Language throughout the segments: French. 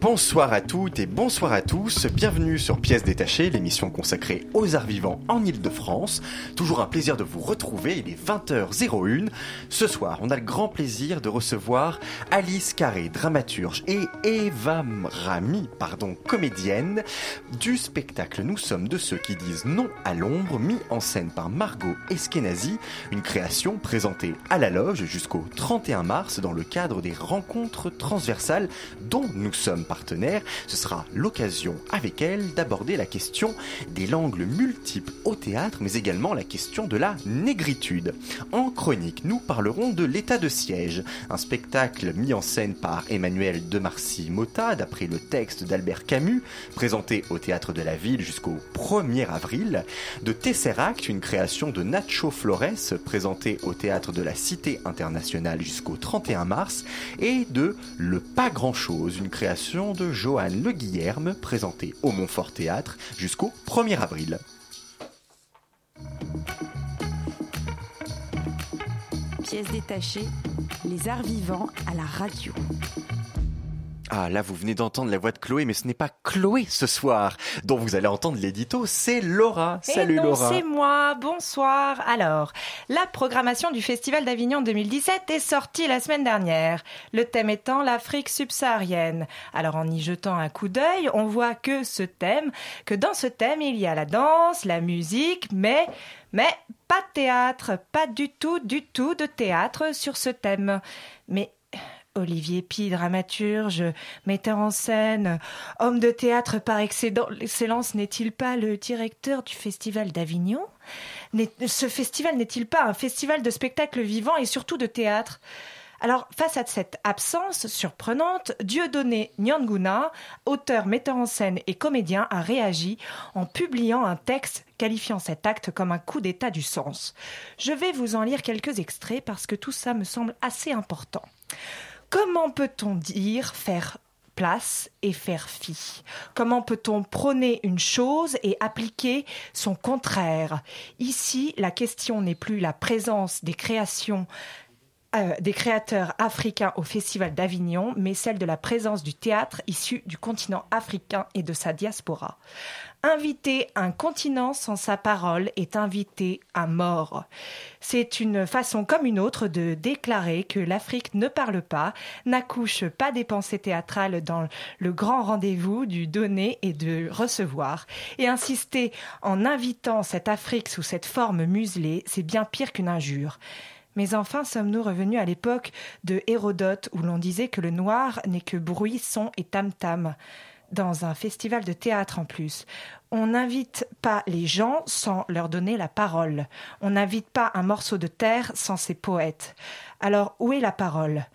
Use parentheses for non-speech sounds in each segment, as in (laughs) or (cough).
Bonsoir à toutes et bonsoir à tous, bienvenue sur Pièces détachées, l'émission consacrée aux arts vivants en Ile-de-France. Toujours un plaisir de vous retrouver, il est 20h01. Ce soir, on a le grand plaisir de recevoir Alice Carré, dramaturge, et Eva Rami, pardon, comédienne du spectacle Nous sommes de ceux qui disent non à l'ombre, mis en scène par Margot Eskenazi, une création présentée à la loge jusqu'au 31 mars dans le cadre des rencontres transversales dont nous sommes partenaires. Ce sera l'occasion avec elle d'aborder la question des langues multiples au théâtre, mais également la question de la négritude. En chronique, nous parlerons de l'état de siège, un spectacle mis en scène par Emmanuel de Marcy Mota, d'après le texte d'Albert Camus, présenté au théâtre de la ville jusqu'au 1er avril, de Tesseract, une création de Nacho Flores, présentée au théâtre de la Cité internationale jusqu'au 31 mars, et de Le Pas Grand Chose, une création de Johan Le Guillerme, présentée au Montfort Théâtre jusqu'au 1er avril. Pièce détachée, les arts vivants à la radio. Ah là, vous venez d'entendre la voix de Chloé, mais ce n'est pas Chloé ce soir dont vous allez entendre l'édito, c'est Laura. Salut Eh non, Laura. c'est moi. Bonsoir. Alors, la programmation du Festival d'Avignon 2017 est sortie la semaine dernière. Le thème étant l'Afrique subsaharienne. Alors, en y jetant un coup d'œil, on voit que ce thème, que dans ce thème, il y a la danse, la musique, mais, mais pas de théâtre, pas du tout, du tout de théâtre sur ce thème. Mais Olivier Pi, dramaturge, metteur en scène, homme de théâtre par excellence, n'est-il pas le directeur du Festival d'Avignon? Ce festival n'est-il pas un festival de spectacles vivants et surtout de théâtre? Alors, face à cette absence surprenante, Dieudonné Nyanguna, auteur, metteur en scène et comédien, a réagi en publiant un texte qualifiant cet acte comme un coup d'état du sens. Je vais vous en lire quelques extraits parce que tout ça me semble assez important. Comment peut-on dire faire place et faire fi? Comment peut-on prôner une chose et appliquer son contraire? Ici, la question n'est plus la présence des créations euh, des créateurs africains au Festival d'Avignon, mais celle de la présence du théâtre issu du continent africain et de sa diaspora. Inviter un continent sans sa parole est inviter un mort. C'est une façon comme une autre de déclarer que l'Afrique ne parle pas, n'accouche pas des pensées théâtrales dans le grand rendez-vous du donner et de recevoir. Et insister en invitant cette Afrique sous cette forme muselée, c'est bien pire qu'une injure. Mais enfin, sommes-nous revenus à l'époque de Hérodote où l'on disait que le noir n'est que bruit, son et tam-tam dans un festival de théâtre en plus. On n'invite pas les gens sans leur donner la parole. On n'invite pas un morceau de terre sans ses poètes. Alors où est la parole?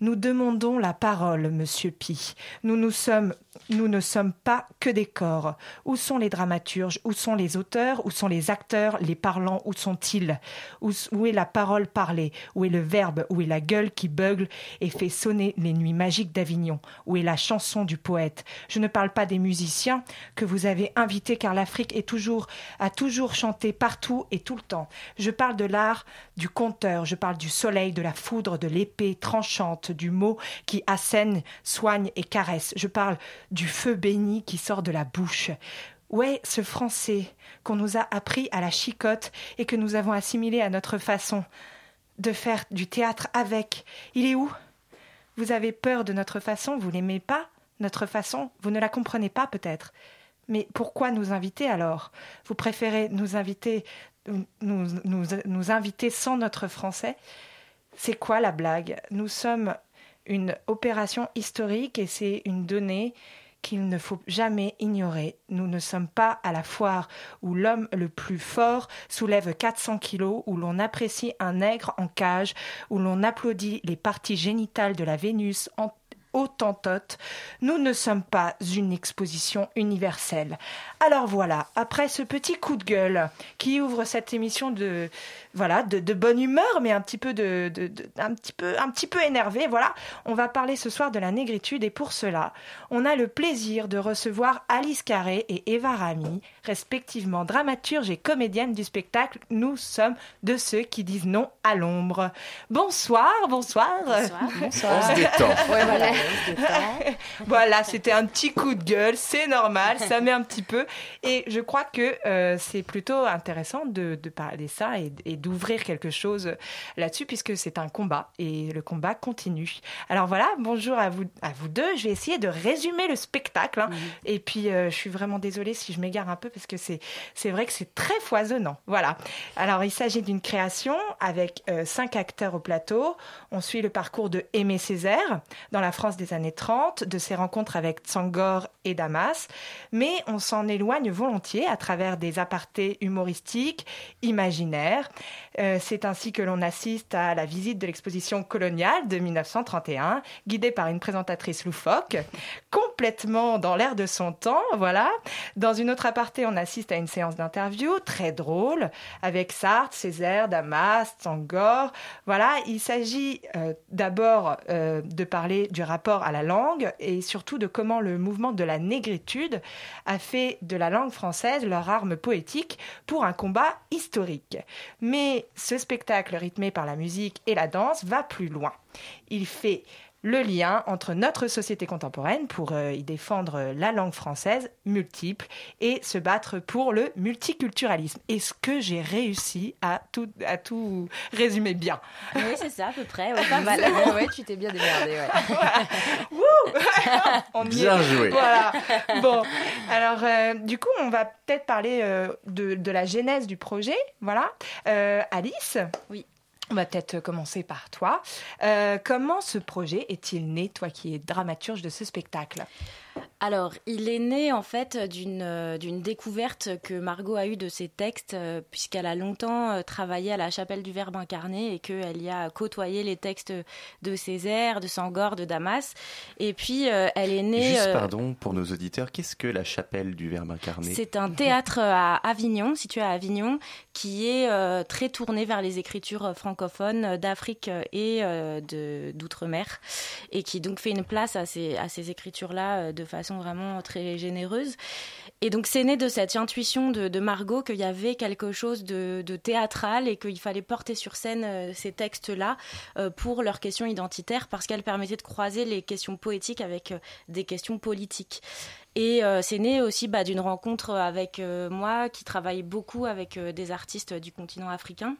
Nous demandons la parole, monsieur Pi. Nous nous ne sommes pas que des corps. Où sont les dramaturges? Où sont les auteurs? Où sont les acteurs? Les parlants Où sont-ils? Où, où est la parole parlée? Où est le verbe? Où est la gueule qui beugle et fait sonner les nuits magiques d'Avignon? Où est la chanson du poète? Je ne parle pas des musiciens que vous avez invités car l'Afrique est toujours a toujours chanté partout et tout le temps. Je parle de l'art du conteur, je parle du soleil, de la foudre, de l'épée tranchante, du mot qui assène, soigne et caresse. Je parle du feu béni qui sort de la bouche. Est ce français qu'on nous a appris à la chicotte et que nous avons assimilé à notre façon de faire du théâtre avec? Il est où? Vous avez peur de notre façon, vous l'aimez pas? Notre façon, vous ne la comprenez pas peut-être? Mais pourquoi nous inviter alors? Vous préférez nous inviter, nous inviter sans notre français? C'est quoi la blague? Nous sommes une opération historique et c'est une donnée qu'il ne faut jamais ignorer. Nous ne sommes pas à la foire où l'homme le plus fort soulève 400 kilos, où l'on apprécie un nègre en cage, où l'on applaudit les parties génitales de la Vénus en Autantote, nous ne sommes pas une exposition universelle. Alors voilà, après ce petit coup de gueule qui ouvre cette émission de voilà de, de bonne humeur, mais un petit peu de, de, de- un petit peu un petit peu énervé. Voilà, on va parler ce soir de la négritude et pour cela, on a le plaisir de recevoir Alice Carré et Eva Rami, respectivement dramaturge et comédienne du spectacle. Nous sommes de ceux qui disent non à l'ombre. Bonsoir, bonsoir. On se détend. (laughs) voilà. (laughs) Voilà, c'était un petit coup de gueule, c'est normal, ça met un petit peu. Et je crois que euh, c'est plutôt intéressant de, de parler ça et, et d'ouvrir quelque chose là-dessus, puisque c'est un combat et le combat continue. Alors voilà, bonjour à vous, à vous deux. Je vais essayer de résumer le spectacle. hein. Et puis, euh, je suis vraiment désolée si je m'égare un peu, parce que c'est c'est vrai que c'est très foisonnant. Voilà. Alors, il s'agit d'une création avec euh, cinq acteurs au plateau. On suit le parcours de Aimé Césaire dans la France des années 30, de ses rencontres avec Tsangor et Damas, mais on s'en éloigne volontiers à travers des apartés humoristiques, imaginaires. Euh, C'est ainsi que l'on assiste à la visite de l'exposition coloniale de 1931, guidée par une présentatrice loufoque, complètement dans l'air de son temps, voilà. Dans une autre aparté, on assiste à une séance d'interview très drôle avec Sartre, Césaire, Damas, Tsangor. Voilà, il s'agit euh, d'abord euh, de parler du rapport à la langue et surtout de comment le mouvement de la négritude a fait de la langue française leur arme poétique pour un combat historique. Mais ce spectacle rythmé par la musique et la danse va plus loin. Il fait le lien entre notre société contemporaine pour euh, y défendre la langue française multiple et se battre pour le multiculturalisme. Est-ce que j'ai réussi à tout, à tout résumer bien? Oui, c'est ça, à peu près. Ouais, pas (laughs) mal. Ouais, ouais, tu t'es bien démerdé. Ouais. (laughs) (laughs) On y est. Bien joué. Voilà. Bon, alors euh, du coup, on va peut-être parler euh, de, de la genèse du projet. Voilà. Euh, Alice? Oui. On va peut-être commencer par toi. Euh, comment ce projet est-il né, toi qui es dramaturge de ce spectacle? Alors, il est né en fait d'une euh, d'une découverte que Margot a eue de ses textes, euh, puisqu'elle a longtemps euh, travaillé à la chapelle du Verbe incarné et qu'elle y a côtoyé les textes de Césaire, de Sangor, de Damas. Et puis, euh, elle est née. Juste euh, pardon pour nos auditeurs, qu'est-ce que la chapelle du Verbe incarné? C'est un théâtre à Avignon, situé à Avignon, qui est euh, très tourné vers les écritures francophones euh, d'Afrique et euh, d'outre-mer, et qui donc fait une place à ces, à ces écritures-là euh, de façon vraiment très généreuse. Et donc c'est né de cette intuition de, Margot qu'il y avait quelque chose de, théâtral et qu'il fallait porter sur scène euh, ces textes-là euh, pour leurs questions identitaires, parce qu'elles permettaient de croiser les questions poétiques avec euh, des questions politiques. Et c'est né aussi bah, d'une rencontre avec moi qui travaille beaucoup avec des artistes du continent africain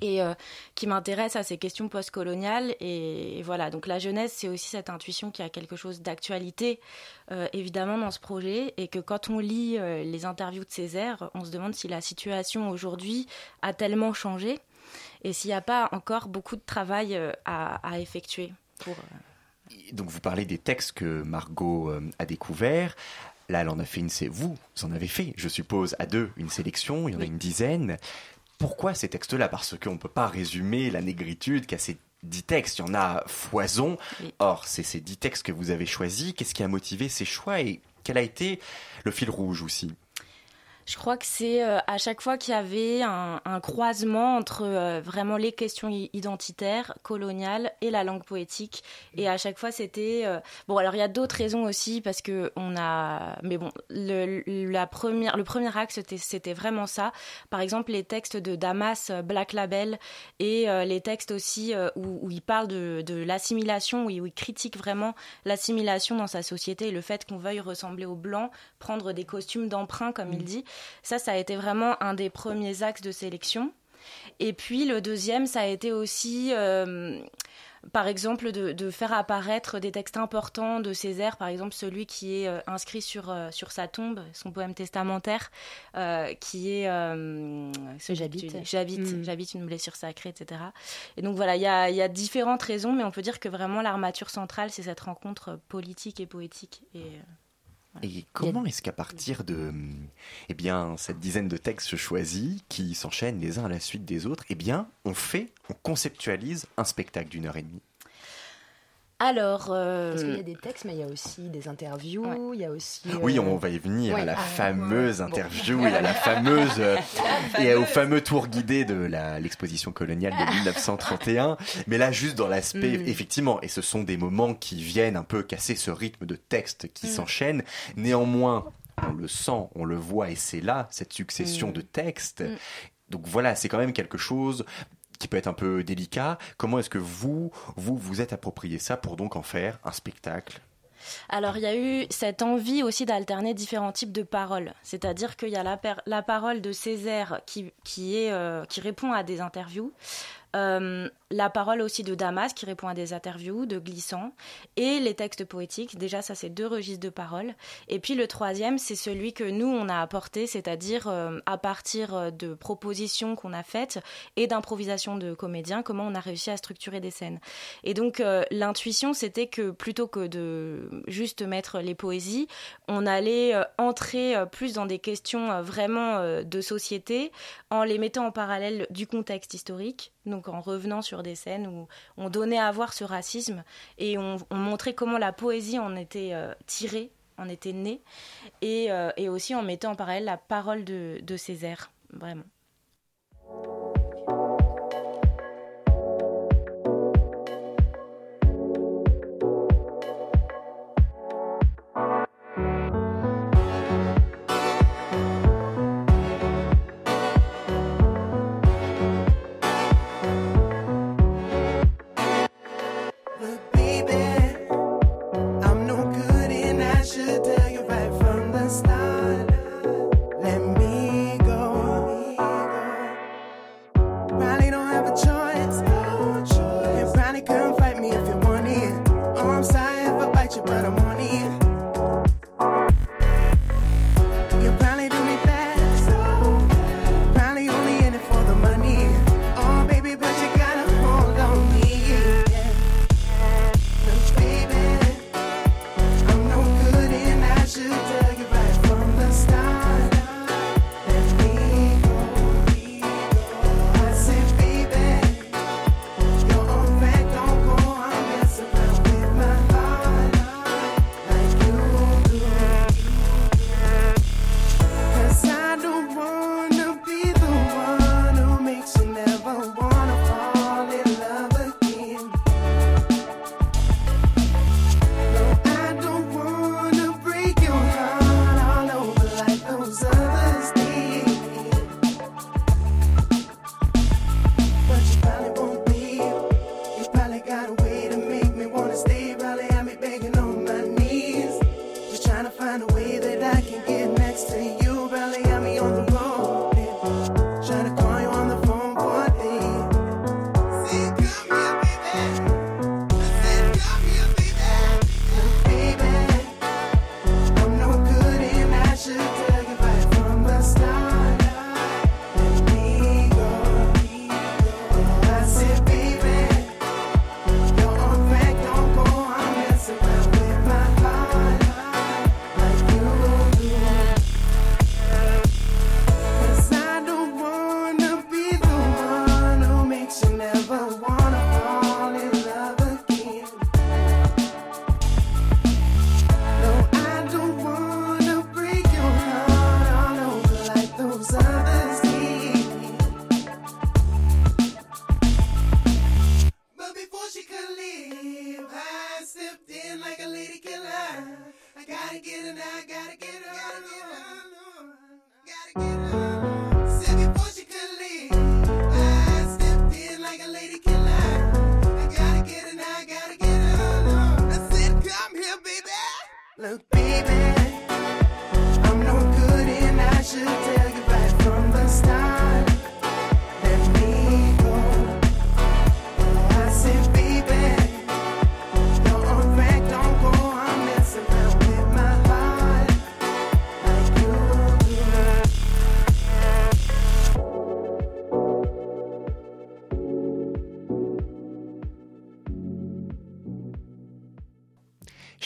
et euh, qui m'intéresse à ces questions postcoloniales. Et, et voilà, donc la jeunesse, c'est aussi cette intuition qu'il y a quelque chose d'actualité, euh, évidemment, dans ce projet, et que quand on lit euh, les interviews de Césaire, on se demande si la situation aujourd'hui a tellement changé, et s'il n'y a pas encore beaucoup de travail à, à effectuer pour... Donc vous parlez des textes que Margot a découverts. Là, elle en a fait une, c'est vous, vous en avez fait, je suppose, à deux, une sélection, il y en a une dizaine. Pourquoi ces textes-là? Parce qu'on ne peut pas résumer la négritude qu'à ces dix textes, il y en a foison. Or, c'est ces dix textes que vous avez choisis. Qu'est-ce qui a motivé ces choix et quel a été le fil rouge aussi? Je crois que c'est euh, à chaque fois qu'il y avait un, un croisement entre euh, vraiment les questions identitaires, coloniales et la langue poétique. Et à chaque fois, c'était euh, bon. Alors il y a d'autres raisons aussi parce que on a, mais bon, le, la première, le premier axe c'était vraiment ça. Par exemple, les textes de Damas, Black Label, et les textes aussi où, où il parle de, de l'assimilation, où, il- où il critique vraiment l'assimilation dans sa société et le fait qu'on veuille ressembler aux blancs, prendre des costumes d'emprunt, comme il dit. Ça, ça a été vraiment un des premiers axes de sélection. Et puis le deuxième, ça a été aussi, euh, par exemple, de, de faire apparaître des textes importants de Césaire, par exemple celui qui est euh, inscrit sur, euh, sur sa tombe, son poème testamentaire, qui est J'habite. J'habite, Mm. j'habite une blessure sacrée, etc. Et donc voilà, il y a, il y a différentes raisons, mais on peut dire que vraiment l'armature centrale, c'est cette rencontre politique et poétique. Et, Et comment est-ce qu'à partir de eh bien, cette dizaine de textes choisis, qui s'enchaînent les uns à la suite des autres, eh bien, on fait, on conceptualise un spectacle d'une heure et demie? Alors, euh, Parce qu'il y a des textes, mais il y a aussi des interviews, il y a aussi... Oui, euh, on va y venir ouais. à la Ah, fameuse interview et à la fameuse (laughs) euh, et au fameux tour guidé de l'exposition coloniale de (laughs) 1931. Mais là, juste dans l'aspect, Mm. effectivement, et ce sont des moments qui viennent un peu casser ce rythme de texte qui Mm. s'enchaîne. Néanmoins, on le sent, on le voit, et c'est là cette succession Mm. de textes. Mm. Donc voilà, c'est quand même quelque chose qui peut être un peu délicat. Comment est-ce que vous, vous, êtes approprié ça pour donc en faire un spectacle? Alors, il y a eu cette envie aussi d'alterner différents types de paroles. C'est-à-dire qu'il y a la, la parole de Césaire qui, qui, est, euh, qui répond à des interviews. Euh, la parole aussi de Damas qui répond à des interviews, de Glissant, et les textes poétiques. Déjà, ça, c'est deux registres de paroles. Et puis le troisième, c'est celui que nous, on a apporté, c'est-à-dire euh, à partir euh, de propositions qu'on a faites et d'improvisation de comédiens, comment on a réussi à structurer des scènes. Et donc, euh, l'intuition, c'était que plutôt que de juste mettre les poésies, on allait entrer plus dans des questions vraiment de société en les mettant en parallèle du contexte historique, donc en revenant sur des scènes où on donnait à voir ce racisme et on, on montrait comment la poésie en était euh, tirée, en était née, et, euh, et aussi en mettant en parallèle la parole de, de Césaire, vraiment.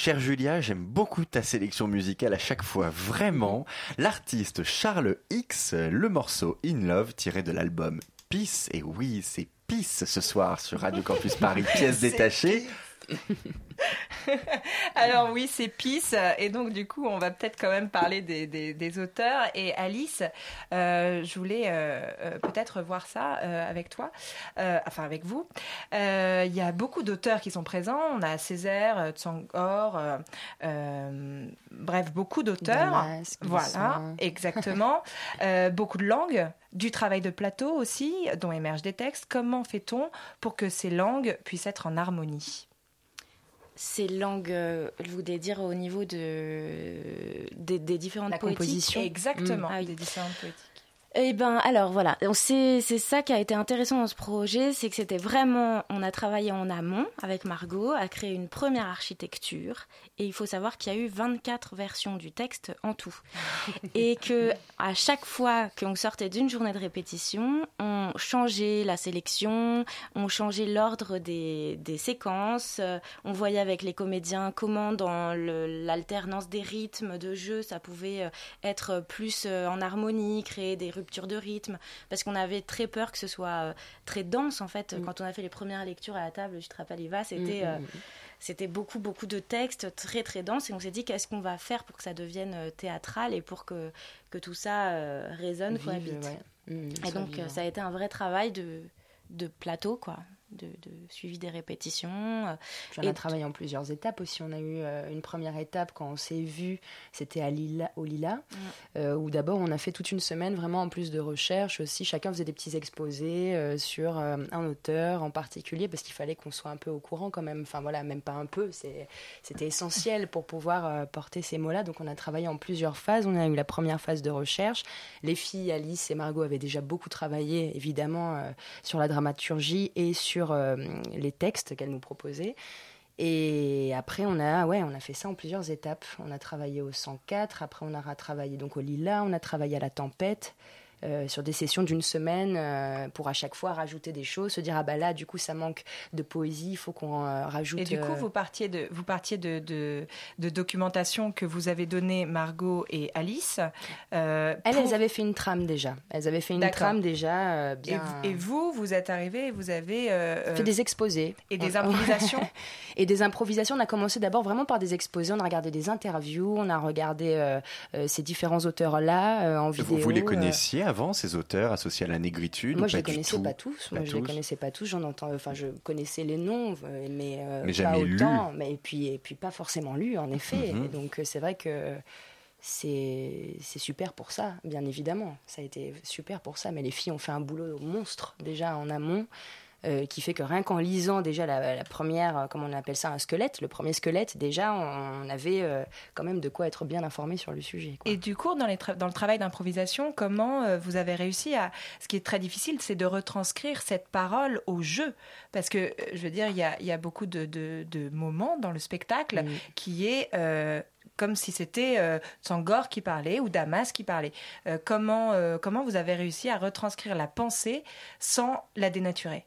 Chère Julia, j'aime beaucoup ta sélection musicale à chaque fois, vraiment. L'artiste Charles X, le morceau In Love tiré de l'album Peace, et oui, c'est Peace ce soir sur Radio Campus Paris, (laughs) pièce détachée. (laughs) Alors oui, c'est Peace. Et donc du coup, on va peut-être quand même parler des, des- des auteurs. Et Alice, euh, je voulais euh, euh, peut-être voir ça euh, avec toi, enfin avec vous. Il y a beaucoup d'auteurs qui sont présents. On a Césaire, Tsangor, bref, beaucoup d'auteurs. Voilà, Glissant. exactement. (laughs) Beaucoup de langues, du travail de plateau aussi, dont émergent des textes. Comment fait-on pour que ces langues puissent être en harmonie? Ces langues, euh, je voulais dire au niveau de, des, des différentes La poétiques. composition. Exactement, Ah oui. des différentes poétiques. Eh ben, alors voilà, c'est ça qui a été intéressant dans ce projet, c'est que c'était vraiment, on a travaillé en amont avec Margot à créer une première architecture, et il faut savoir qu'il y a eu 24 versions du texte en tout, (laughs) et que à chaque fois qu'on sortait d'une journée de répétition, on changeait la sélection, on changeait l'ordre des, des séquences, euh, on voyait avec les comédiens comment dans l'alternance des rythmes de jeu, ça pouvait euh, être plus euh, en harmonie, créer des ruptures de rythme, parce qu'on avait très peur que ce soit euh, très dense en fait. Quand on a fait les premières lectures à la table, je te rappelle c'était Mm, euh, mm, mm. c'était beaucoup beaucoup de textes très très denses et on s'est dit qu'est-ce qu'on va faire pour que ça devienne euh, théâtral et pour que, que tout ça résonne vite. ouais. Mm, Et donc vivant. ça a été un vrai travail de, de plateau quoi. De, de suivi des répétitions. euh, Puis on et a travaillé en plusieurs étapes aussi. On a eu euh, une première étape quand on s'est vu, c'était à Lila, au Lila, euh, où d'abord on a fait toute une semaine vraiment en plus de recherche aussi. Chacun faisait des petits exposés euh, sur euh, un auteur en particulier parce qu'il fallait qu'on soit un peu au courant quand même. Enfin voilà, même pas un peu, c'était essentiel pour pouvoir euh, porter ces mots-là. Donc on a travaillé en plusieurs phases. On a eu la première phase de recherche. Les filles, Alice et Margot, avaient déjà beaucoup travaillé évidemment euh, sur la dramaturgie et sur euh, les textes qu'elles nous proposaient. Et après, on a, ouais, on a fait ça en plusieurs étapes. On a travaillé au 104, après on a travaillé donc au Lila, on a travaillé à la Tempête, euh, sur des sessions d'une semaine euh, pour à chaque fois rajouter des choses, se dire ah bah là du coup ça manque de poésie, il faut qu'on euh, rajoute. Et du coup, vous partiez de, vous partiez de, de, de documentation que vous avez donnée Margot et Alice. euh, elles, pour- elles avaient fait une trame déjà. Elles avaient fait une trame déjà euh, et, bien. vous- et vous, vous êtes arrivé et vous avez euh, fait des exposés et des On- (laughs) improvisations. et des improvisations. On a commencé d'abord vraiment par des exposés. On a regardé des interviews, on a regardé euh, euh, ces différents auteurs là en vidéo. Vous, vous les connaissiez avant, ces auteurs associés à la négritude Moi, je les pas du connaissais tout? pas tous. Pas Moi, je les connaissais pas tous. J'en entends. Enfin, je connaissais les noms, euh, mais, euh, Mais pas lu. autant. Mais et puis, et puis pas forcément lu, en effet. Et donc, c'est vrai que c'est super pour ça, bien évidemment. Ça a été super pour ça. Mais les filles ont fait un boulot monstre déjà en amont. Euh, qui fait que rien qu'en lisant déjà la, la première, euh, comment on appelle ça, un squelette, le premier squelette, déjà on avait euh, quand même de quoi être bien informé sur le sujet. quoi. Et du coup, dans, les tra- dans le travail d'improvisation, comment euh, vous avez réussi à... Ce qui est très difficile, c'est de retranscrire cette parole au jeu? Parce que, je veux dire, il y a, il y a beaucoup de, de- de moments dans le spectacle qui est... comme si c'était euh, Sangor qui parlait ou Damas qui parlait. Euh, comment, euh, comment vous avez réussi à retranscrire la pensée sans la dénaturer?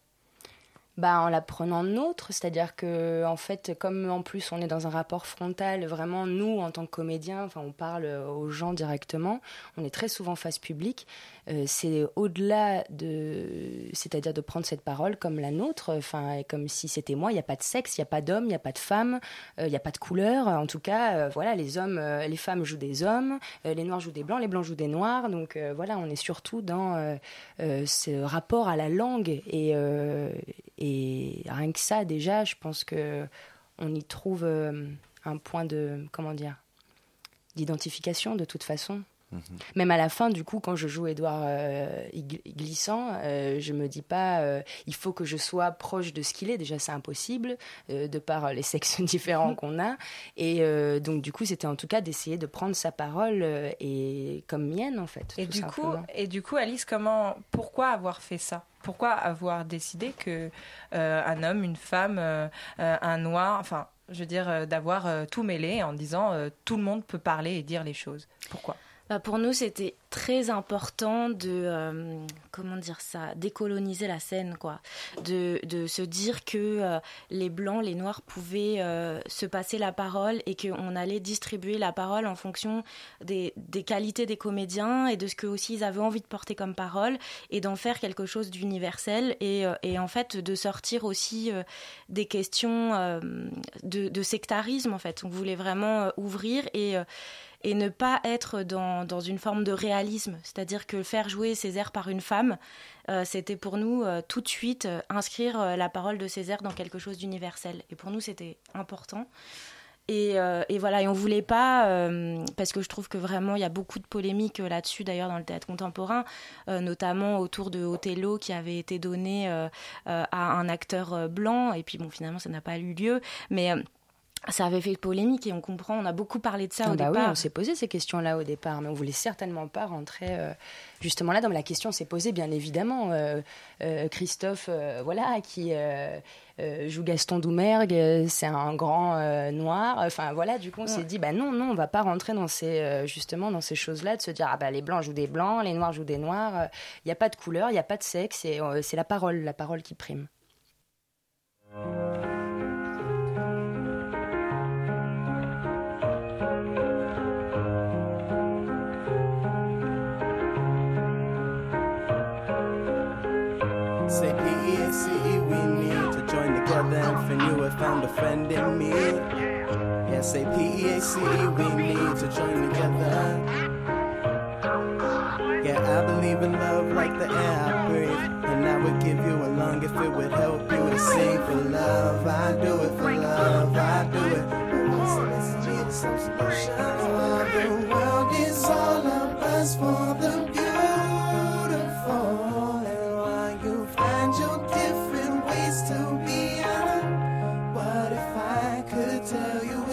Bah, en la prenant nôtre, c'est-à-dire que en fait, comme en plus on est dans un rapport frontal, vraiment nous en tant que comédiens, enfin on parle aux gens directement, on est très souvent face publique. euh, c'est au-delà de, c'est-à-dire de prendre cette parole comme la nôtre, enfin comme si c'était moi. Il n'y a pas de sexe, il n'y a pas d'homme, il n'y a pas de femme, euh, il n'y a pas de couleur. En tout cas, euh, voilà, les hommes, euh, les femmes jouent des hommes, euh, les noirs jouent des blancs, les blancs jouent des noirs. Donc euh, voilà, on est surtout dans euh, euh, ce rapport à la langue et, euh, et rien que ça déjà, je pense que on y trouve euh, un point de comment dire d'identification de toute façon. Même à la fin, du coup, quand je joue Édouard euh, Gl- Glissant, euh, je me dis pas euh, il faut que je sois proche de ce qu'il est. Déjà, c'est impossible euh, de par les sexes (laughs) différents qu'on a. Et euh, donc, du coup, c'était en tout cas d'essayer de prendre sa parole euh, et comme mienne, en fait. Et tout du, coup, et du coup, Alice, comment, pourquoi avoir fait ça? Pourquoi avoir décidé que euh, un homme, une femme, euh, euh, un noir, enfin, je veux dire, euh, d'avoir tout mêlé en disant tout le monde peut parler et dire les choses? Pourquoi? Pour nous, c'était très important de euh, comment dire ça, décoloniser la scène, quoi, de, de se dire que euh, les blancs, les noirs pouvaient euh, se passer la parole et qu'on allait distribuer la parole en fonction des, des qualités des comédiens et de ce que aussi ils avaient envie de porter comme parole et d'en faire quelque chose d'universel et, et en fait de sortir aussi des questions de, de sectarisme en fait. On voulait vraiment ouvrir et et ne pas être dans, dans une forme de réalisme, c'est-à-dire que faire jouer Césaire par une femme, euh, c'était pour nous euh, tout de suite euh, inscrire la parole de Césaire dans quelque chose d'universel. Et pour nous, c'était important. Et, et voilà, et on voulait pas, parce que je trouve que vraiment il y a beaucoup de polémiques là-dessus d'ailleurs dans le théâtre contemporain, notamment autour de Othello qui avait été donné à un acteur blanc, et puis bon finalement ça n'a pas eu lieu, mais ça avait fait polémique et on comprend, on a beaucoup parlé de ça Ah au bah oui, départ. on s'est posé ces questions-là au départ, mais on voulait certainement pas rentrer euh, justement là. Donc la question s'est posée, bien évidemment. Euh, euh, Christophe, voilà, qui joue Gaston Doumergue, c'est un grand noir. Enfin voilà, du coup on s'est Ouais. dit, bah non, non, on va pas rentrer dans ces justement dans ces choses-là, de se dire ah bah les blancs jouent des blancs, les noirs jouent des noirs. Il n'y a pas de couleur, il n'y a pas de sexe, et c'est la parole, la parole qui prime. Say PEAC, we need to join together and for you have found a friend in me. Yeah, say PEAC, we need to join together. Yeah, I believe in love like the air I breathe. And I would give you a lung if it would help you to sing for love. I do it for love, I do it. So let's need some solution. The world is all of us for the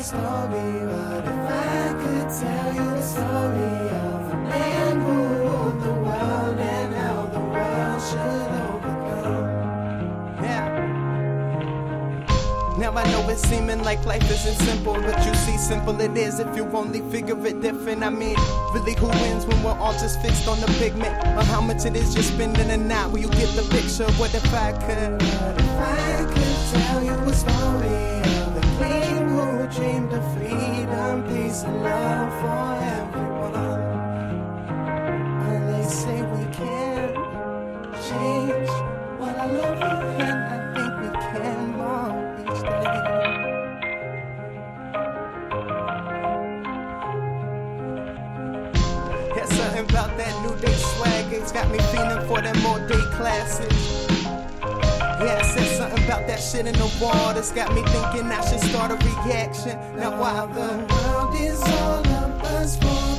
story? What if I could tell you a story of a man who ruled the world and how the world should overcome? Yeah. Now I know it's seeming like life isn't simple, but you see, simple it is if you only figure it different. I mean, really, who wins when we're all just fixed on the pigment? Or how much it is you're spending a night? Will you get the picture? What if I could? What if I could tell you a story dreamed of freedom, peace, and love for everyone? And they say we can change what I love and I think we can more each day. Yeah, something about that new day swag. It's got me feeling for them all day classics. About that shit in the wall that's got me thinking I should start a reaction. Now, while the world is all of us for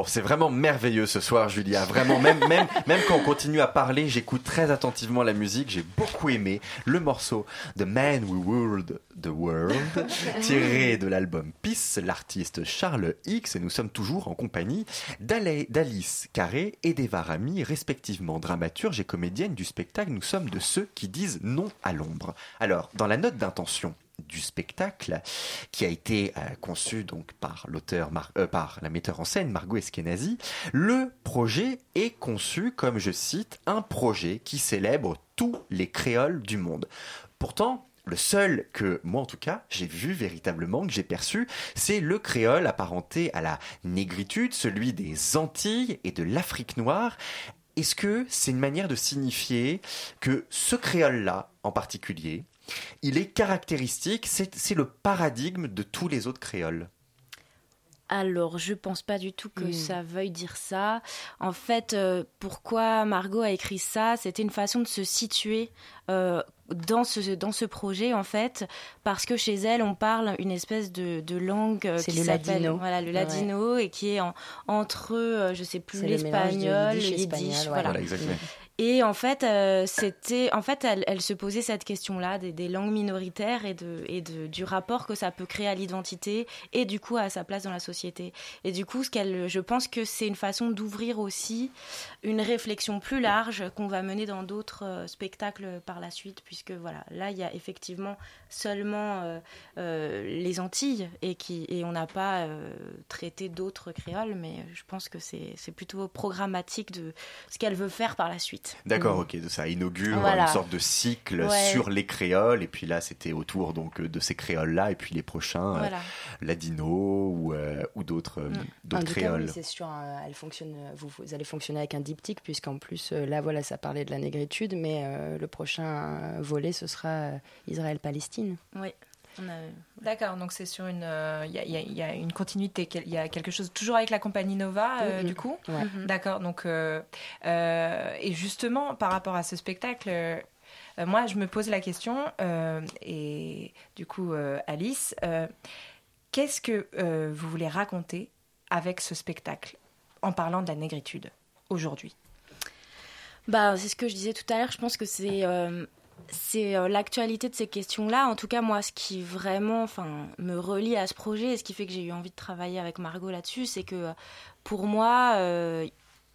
Bon, c'est vraiment merveilleux ce soir, Julia. Vraiment, même, (laughs) même, même quand on continue à parler, j'écoute très attentivement la musique. J'ai beaucoup aimé le morceau The Man Who Ruled the World, (laughs) tiré de l'album Peace, l'artiste Charles X, et nous sommes toujours en compagnie d'Alice Carré et d'Eva Rami, respectivement dramaturge et comédienne du spectacle Nous sommes de ceux qui disent non à l'ombre. Alors, dans la note d'intention du spectacle qui a été euh, conçu donc par l'auteur euh, par la metteur en scène Margot Eskenazi le projet est conçu comme je cite un projet qui célèbre tous les créoles du monde pourtant le seul que moi en tout cas j'ai vu véritablement, que j'ai perçu, c'est le créole apparenté à la négritude, celui des Antilles et de l'Afrique noire. Est-ce que c'est une manière de signifier que ce créole-là en particulier, il est caractéristique, c'est le paradigme de tous les autres créoles Alors, je pense pas du tout que Mm. ça veuille dire ça. En fait, euh, pourquoi Margot a écrit ça C'était une façon de se situer euh, dans ce dans ce projet en fait, parce que chez elle, on parle une espèce de, de langue euh, qui le s'appelle voilà le Ouais. ladino et qui est en- entre euh, je sais plus l'espagnol, le yiddish voilà. Voilà. Et en fait, euh, c'était, en fait, elle, se posait cette question-là des, langues minoritaires et de, du rapport que ça peut créer à l'identité et du coup à sa place dans la société. Et du coup, ce qu'elle, je pense que c'est une façon d'ouvrir aussi une réflexion plus large qu'on va mener dans d'autres euh, spectacles par la suite, puisque voilà, là, il y a effectivement seulement euh, les Antilles et qui, et on n'a pas traité d'autres créoles, mais je pense que c'est plutôt programmatique de ce qu'elle veut faire par la suite. D'accord, ok, ça inaugure Voilà. une sorte de cycle Ouais. sur les créoles, et puis là c'était autour donc de ces créoles-là, et puis les prochains, euh, ladino ou, euh, ou d'autres euh, Mm. En d'autres tout cas, créoles. oui, c'est sûr, euh, elle fonctionne, euh, vous, vous allez fonctionner avec un diptyque, puisqu'en plus, euh, là, voilà, ça parlait de la négritude, mais euh, le prochain euh, volet, ce sera euh, Israël-Palestine. Oui. On a... D'accord, donc c'est sur une. euh, Il y, a- y y une continuité, il y a quelque chose toujours avec la compagnie Nova, euh, Mhm. du coup. Ouais. Mhm. D'accord, donc. euh, euh, et justement, par rapport à ce spectacle. moi, je me pose la question, euh, et du coup, euh, Alice, euh, qu'est-ce que euh, vous voulez raconter avec ce spectacle en parlant de la négritude aujourd'hui? Bah, c'est ce que je disais tout à l'heure. Je pense que c'est euh, c'est euh, l'actualité de ces questions-là. En tout cas, moi, ce qui vraiment, enfin, me relie à ce projet et ce qui fait que j'ai eu envie de travailler avec Margot là-dessus, c'est que euh, pour moi, euh,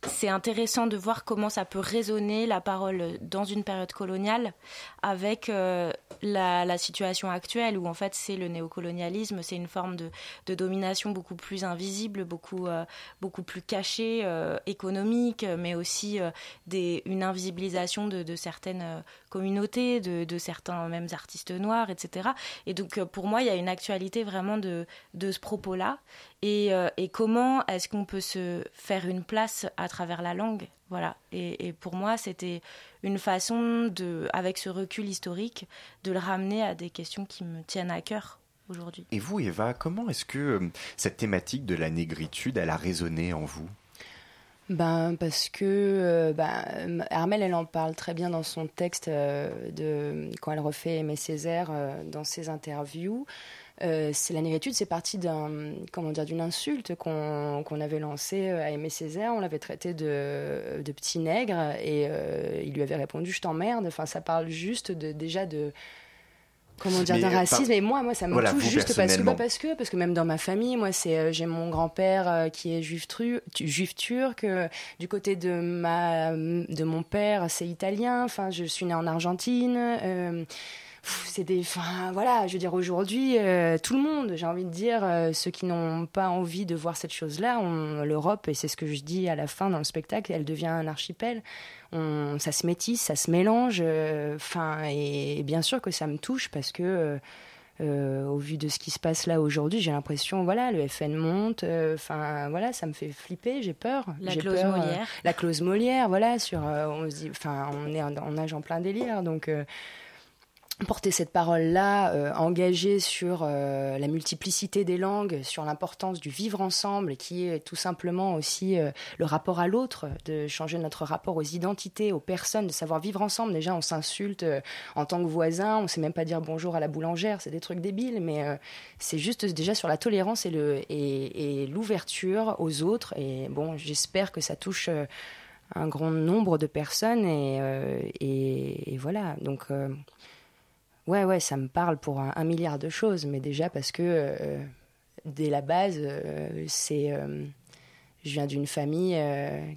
c'est intéressant de voir comment ça peut résonner la parole dans une période coloniale avec euh, la, situation actuelle où en fait c'est le néocolonialisme, c'est une forme de, domination beaucoup plus invisible, beaucoup, euh, beaucoup plus cachée, euh, économique, mais aussi euh, une invisibilisation de, certaines euh, communautés, de, certains mêmes artistes noirs, etc. Et donc euh, pour moi il y a une actualité vraiment de ce propos-là et, euh, et comment est-ce qu'on peut se faire une place à travers la langue? Voilà. Et, et pour moi c'était une façon de avec ce recul historique de le ramener à des questions qui me tiennent à cœur aujourd'hui. Et vous, Eva, comment est-ce que euh, cette thématique de la négritude, elle a résonné en vous? Ben, parce que euh, ben, Armel, elle en parle très bien dans son texte euh, de, quand elle refait Aimé Césaire euh, dans ses interviews. Euh, c'est la négritude, c'est parti d'un comment dire d'une insulte qu'on qu'on avait lancée à Aimé Césaire. On l'avait traité de, de petit nègre et euh, il lui avait répondu je t'emmerde. Enfin, ça parle juste de déjà de comment dire d'un euh, racisme. par- Et moi, moi, ça me Voilà, touche juste parce que bah, parce que parce que même dans ma famille, moi, c'est euh, j'ai mon grand-père euh, qui est juif tru- tu- juif turc. euh, du côté de ma de mon père, c'est italien. Enfin, je suis née en Argentine. C'est des, enfin voilà, je veux dire aujourd'hui, euh, tout le monde, j'ai envie de dire, euh, ceux qui n'ont pas envie de voir cette chose-là, l'Europe, et c'est ce que je dis à la fin dans le spectacle, elle devient un archipel. On, ça se métisse, ça se mélange. euh, Enfin, et, bien sûr que ça me touche parce que. euh, au vu de ce qui se passe là aujourd'hui, j'ai l'impression, voilà, le FN monte, euh, enfin, voilà, ça me fait flipper, j'ai peur. La J'ai clause peur, euh, Molière. la clause Molière, voilà, sur, on se dit, enfin, on est en, en nage en plein délire, donc porter cette parole-là, euh, engagée sur euh, la multiplicité des langues, sur l'importance du vivre ensemble, qui est tout simplement aussi euh, le rapport à l'autre, de changer notre rapport aux identités, aux personnes, de savoir vivre ensemble. Déjà, on s'insulte euh, en tant que voisin, on sait même pas dire bonjour à la boulangère, c'est des trucs débiles, mais c'est juste déjà sur la tolérance et l'ouverture aux autres. Et bon, j'espère que ça touche. un grand nombre de personnes et, voilà donc Ouais, ouais, ça me parle pour un, milliard de choses, mais déjà parce que euh, dès la base, euh, c'est, euh, je viens d'une famille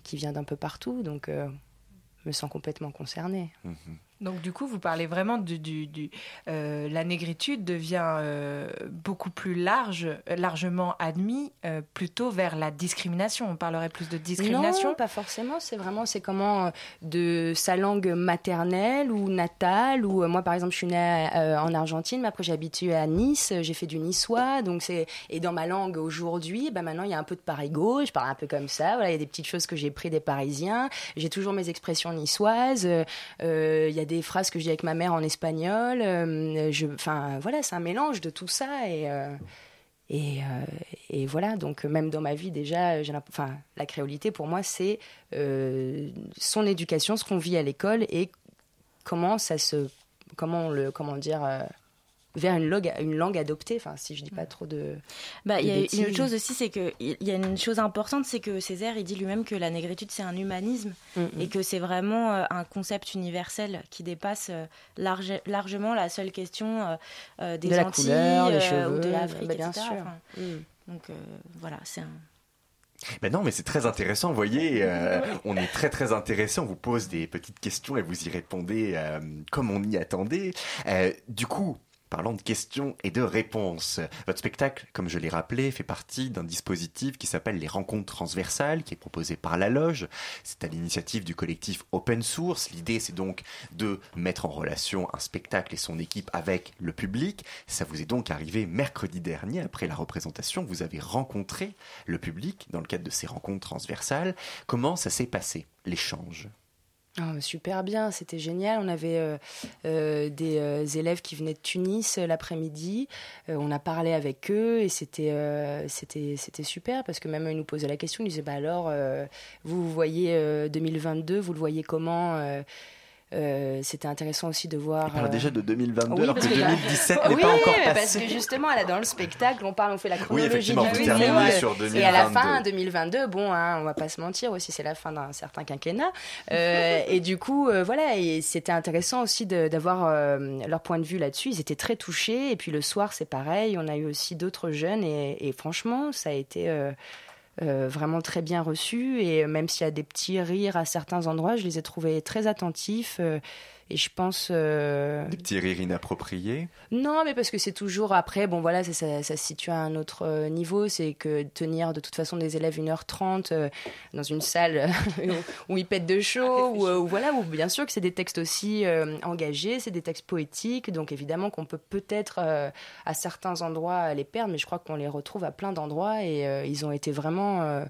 qui vient d'un peu partout, donc me sens complètement concernée. Mhm. Donc du coup, vous parlez vraiment du, du, euh, la négritude devient euh, beaucoup plus large, euh, largement admis, plutôt vers la discrimination. On parlerait plus de discrimination. Non, pas forcément. C'est vraiment, c'est comment de sa langue maternelle ou natale. Ou moi, par exemple, je suis née en Argentine, mais après j'ai habitué à Nice. J'ai fait du niçois, donc c'est et dans ma langue aujourd'hui, bah maintenant il y a un peu de parigo. Je parle un peu comme ça. Voilà, il y a des petites choses que j'ai pris des Parisiens. J'ai toujours mes expressions niçoises. Il y a des phrases que je dis avec ma mère en espagnol. Euh, enfin, voilà, c'est un mélange de tout ça et. euh, et, euh, et voilà, donc même dans ma vie déjà, la créolité pour moi, c'est son éducation, ce qu'on vit à l'école et comment ça se, comment le, comment dire, vers une langue, une langue adoptée. Enfin, si je dis pas trop de. Bah, il y a une autre chose aussi, c'est que il y a une chose importante, c'est que Césaire, il dit lui-même que la négritude c'est un humanisme Mm, mm. et que c'est vraiment euh, un concept universel qui dépasse euh, large- largement la seule question euh, des De la Antilles couleur, des cheveux, ou de l'Afrique, bah, bien etc. sûr. Enfin, Mm. donc euh, voilà, c'est un. Ben non, mais c'est très intéressant, vous voyez, euh, on est très très intéressé, on vous pose des petites questions et vous y répondez euh, comme on y attendait. Euh, du coup, parlant de questions et de réponses, votre spectacle, comme je l'ai rappelé, fait partie d'un dispositif qui s'appelle les rencontres transversales, qui est proposé par la Loge. C'est à l'initiative du collectif Open Source. L'idée, c'est donc de mettre en relation un spectacle et son équipe avec le public. Ça vous est donc arrivé mercredi dernier, après la représentation, vous avez rencontré le public dans le cadre de ces rencontres transversales. Comment ça s'est passé, l'échange? Ah, super bien, c'était génial. On avait euh, euh, des euh, élèves qui venaient de Tunis l'après-midi. On a parlé avec eux et c'était c'était super parce que même ils nous posaient la question. Ils disaient bah alors vous, vous voyez euh, 2022, vous le voyez comment euh, C'était intéressant aussi de voir. On parle euh, déjà de 2022 oui, alors que que là- 2017 n'est oui, pas encore passé. parce que justement, là, dans le spectacle, on parle, on fait la chronologie du vous film. terminez sur Et à la 2022. fin, 2022, bon, hein, on va pas se mentir aussi, c'est la fin d'un certain quinquennat. Euh, et du coup, voilà, et c'était intéressant aussi d'avoir leur point de vue là-dessus. Ils étaient très touchés. Et puis le soir, c'est pareil. On a eu aussi d'autres jeunes. Et, et franchement, ça a été. Euh, vraiment très bien reçu. Et même s'il y a des petits rires à certains endroits, je les ai trouvés très attentifs euh, et je pense euh, Des petits rires inappropriés. non, mais parce que c'est toujours après, bon voilà, ça, ça, ça se situe à un autre euh, niveau. C'est que tenir de toute façon des élèves 1h30 euh, dans une salle (laughs) où, où ils pètent de chaud, ou euh, où voilà, où bien sûr que c'est des textes aussi euh, engagés, c'est des textes poétiques, donc évidemment qu'on peut peut-être euh, à certains endroits les perdre, mais je crois qu'on les retrouve à plein d'endroits et euh, ils ont été vraiment.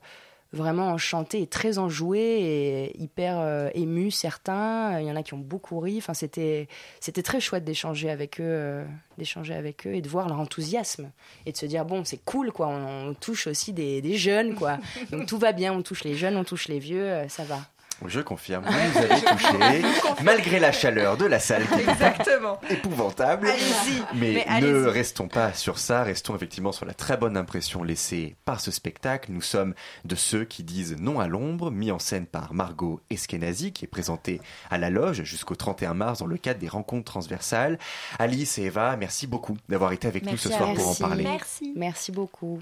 Vraiment enchantés et très enjoués et hyper euh, émus certains il y en a qui ont beaucoup ri. Enfin c'était c'était très chouette d'échanger avec eux euh, d'échanger avec eux et de voir leur enthousiasme et de se dire bon c'est cool quoi. On, on touche aussi des, des jeunes quoi. (laughs) Donc tout va bien. On touche les jeunes on touche les vieux. Euh, ça va Je confirme, vous nous avez touché, (laughs) malgré la chaleur de la salle qui est (laughs) épouvantable. Allez-y. Mais, Mais ne allez-y. restons pas sur ça, restons effectivement sur la très bonne impression laissée par ce spectacle. Nous sommes de ceux qui disent non à l'ombre, mis en scène par Margot Eskenazi, qui est présentée à la loge jusqu'au 31 mars dans le cadre des rencontres transversales. Alice et Eva, merci beaucoup d'avoir été avec nous ce soir pour en parler. Merci. merci beaucoup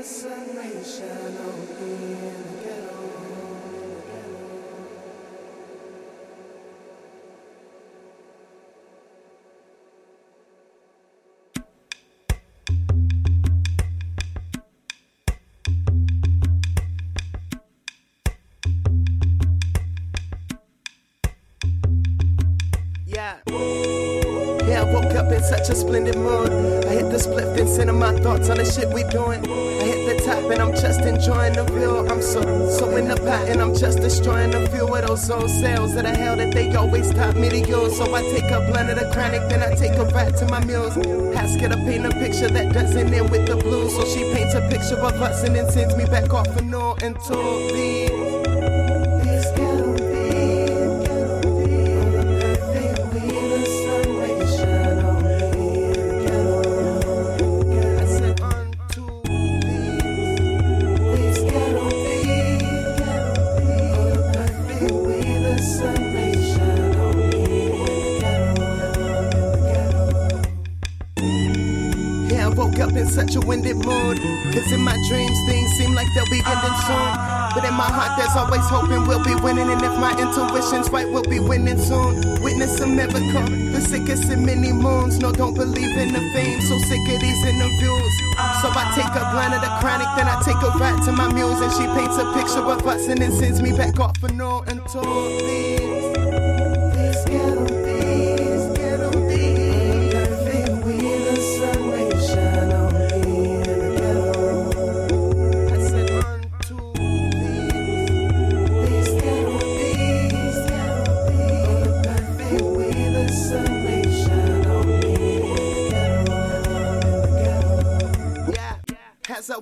السماء شانوا in such a splendid mood. I hit the split and center my thoughts on the shit we doing. I hit the top and I'm just enjoying the view. I'm so, so in the pot and I'm just destroying a few of those old sales of the hell that they always taught me to use. So I take a blunt of the chronic, then I take a back to my meals. Ask her to paint a picture that doesn't end with the blues. So she paints a picture of us and then sends me back off a new into the. Cause in my dreams, things seem like they'll be ending soon. But in my heart, there's always hoping we'll be winning. And if my intuition's right, we'll be winning soon. Witness a miracle, the sickest in many moons. No, don't believe in the fame, so sick of these interviews. So I take a blind of the chronic, then I take a rat to my muse. And she paints a picture of us and then sends me back off for no until these.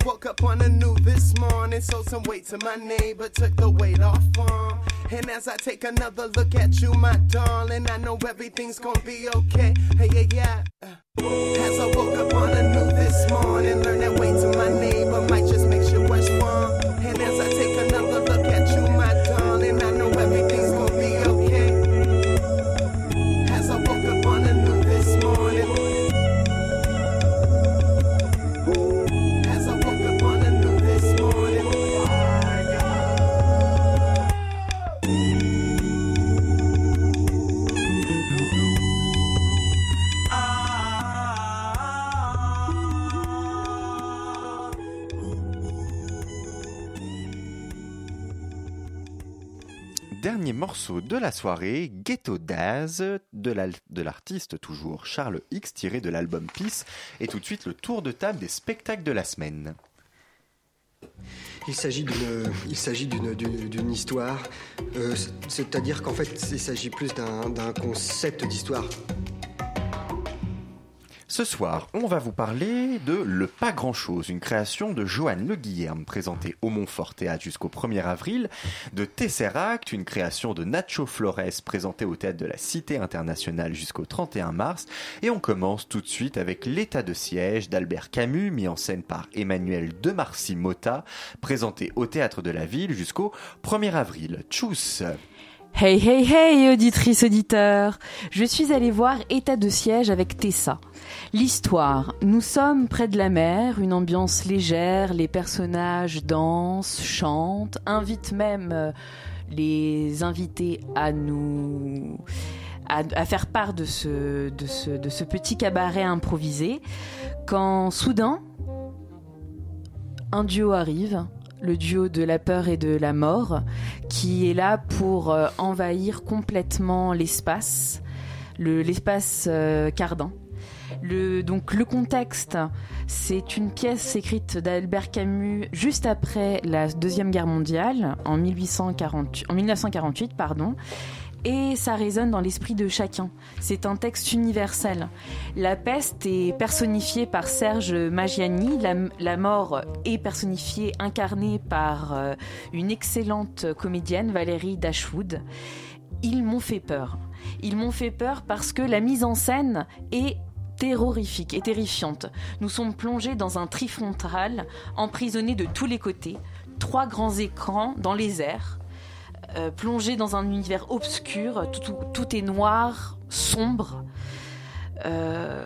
Woke up on the new this morning, sold some weight to my neighbor, took the weight off him. And as I take another look at you, my darling, I know everything's gonna be okay. Hey, yeah, yeah. As I woke up on the new this morning, learn that de la soirée, Ghetto Daz, de l'artiste toujours Charles X, tiré de l'album Peace, et tout de suite le tour de table des spectacles de la semaine. Il s'agit d'une, histoire, euh, c'est- c'est-à-dire qu'en fait, il s'agit plus d'un concept d'histoire. Ce soir, on va vous parler de Le Pas Grand Chose, une création de Joanne Le Guillerme, présentée au Montfort Théâtre jusqu'au 1er avril, de Tesseract, une création de Nacho Flores, présentée au Théâtre de la Cité Internationale jusqu'au 31 mars, et on commence tout de suite avec L'état de siège d'Albert Camus, mis en scène par Emmanuel de Marcy Mota, présenté au Théâtre de la Ville jusqu'au 1er avril. Tchuss Hey hey hey auditrice auditeur Je suis allée voir État de siège avec Tessa. L'histoire. Nous sommes près de la mer, une ambiance légère, les personnages dansent, chantent, invitent même euh, les invités à nous à, faire part de ce petit cabaret improvisé quand soudain un duo arrive, le duo de la peur et de la mort, qui est là pour euh, envahir complètement l'espace, le- l'espace euh, Cardin. Le, donc le contexte, c'est une pièce écrite d'Albert Camus juste après la Deuxième Guerre mondiale, en, 1848, en 1948, pardon, et ça résonne dans l'esprit de chacun. C'est un texte universel. La peste est personnifiée par Serge Magiani, la, mort est personnifiée, incarnée par euh, une excellente comédienne, Valérie Dashwood. Ils m'ont fait peur. Ils m'ont fait peur parce que la mise en scène est terrorifique et terrifiante. Nous sommes plongés dans un trifrontal, emprisonnés de tous les côtés, trois grands écrans dans les airs, euh, plongés dans un univers obscur, tout est noir, sombre. Euh,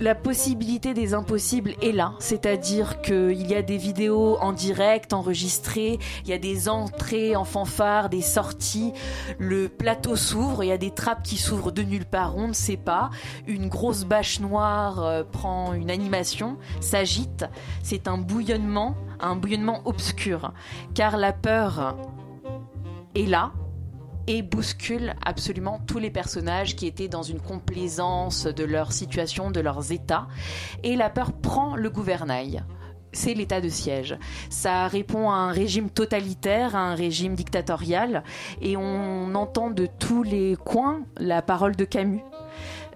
la possibilité des impossibles est là, c'est-à-dire qu'il y a des vidéos en direct, enregistrées, il y a des entrées en fanfare, des sorties, le plateau s'ouvre, il y a des trappes qui s'ouvrent de nulle part, on ne sait pas, une grosse bâche noire euh, prend une animation, s'agite, c'est un bouillonnement, un bouillonnement obscur, car la peur est là, et bouscule absolument tous les personnages qui étaient dans une complaisance de leur situation, de leurs états. Et la peur prend le gouvernail. C'est l'état de siège. Ça répond à un régime totalitaire, à un régime dictatorial, et on entend de tous les coins la parole de Camus.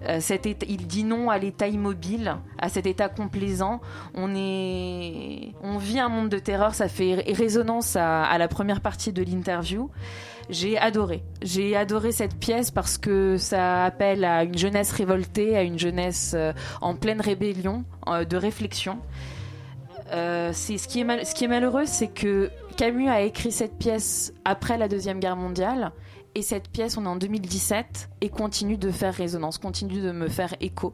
Euh, il dit non à l'état immobile, à cet état complaisant. On est, on vit un monde de terreur. Ça fait ré- résonance à, à la première partie de l'interview. J'ai adoré. J'ai adoré cette pièce parce que ça appelle à une jeunesse révoltée, à une jeunesse euh, en pleine rébellion, euh, de réflexion. Ce qui est malheureux, c'est que Camus a écrit cette pièce après la deuxième guerre mondiale. Et cette pièce, on est en 2017 et continue de faire résonance, continue de me faire écho.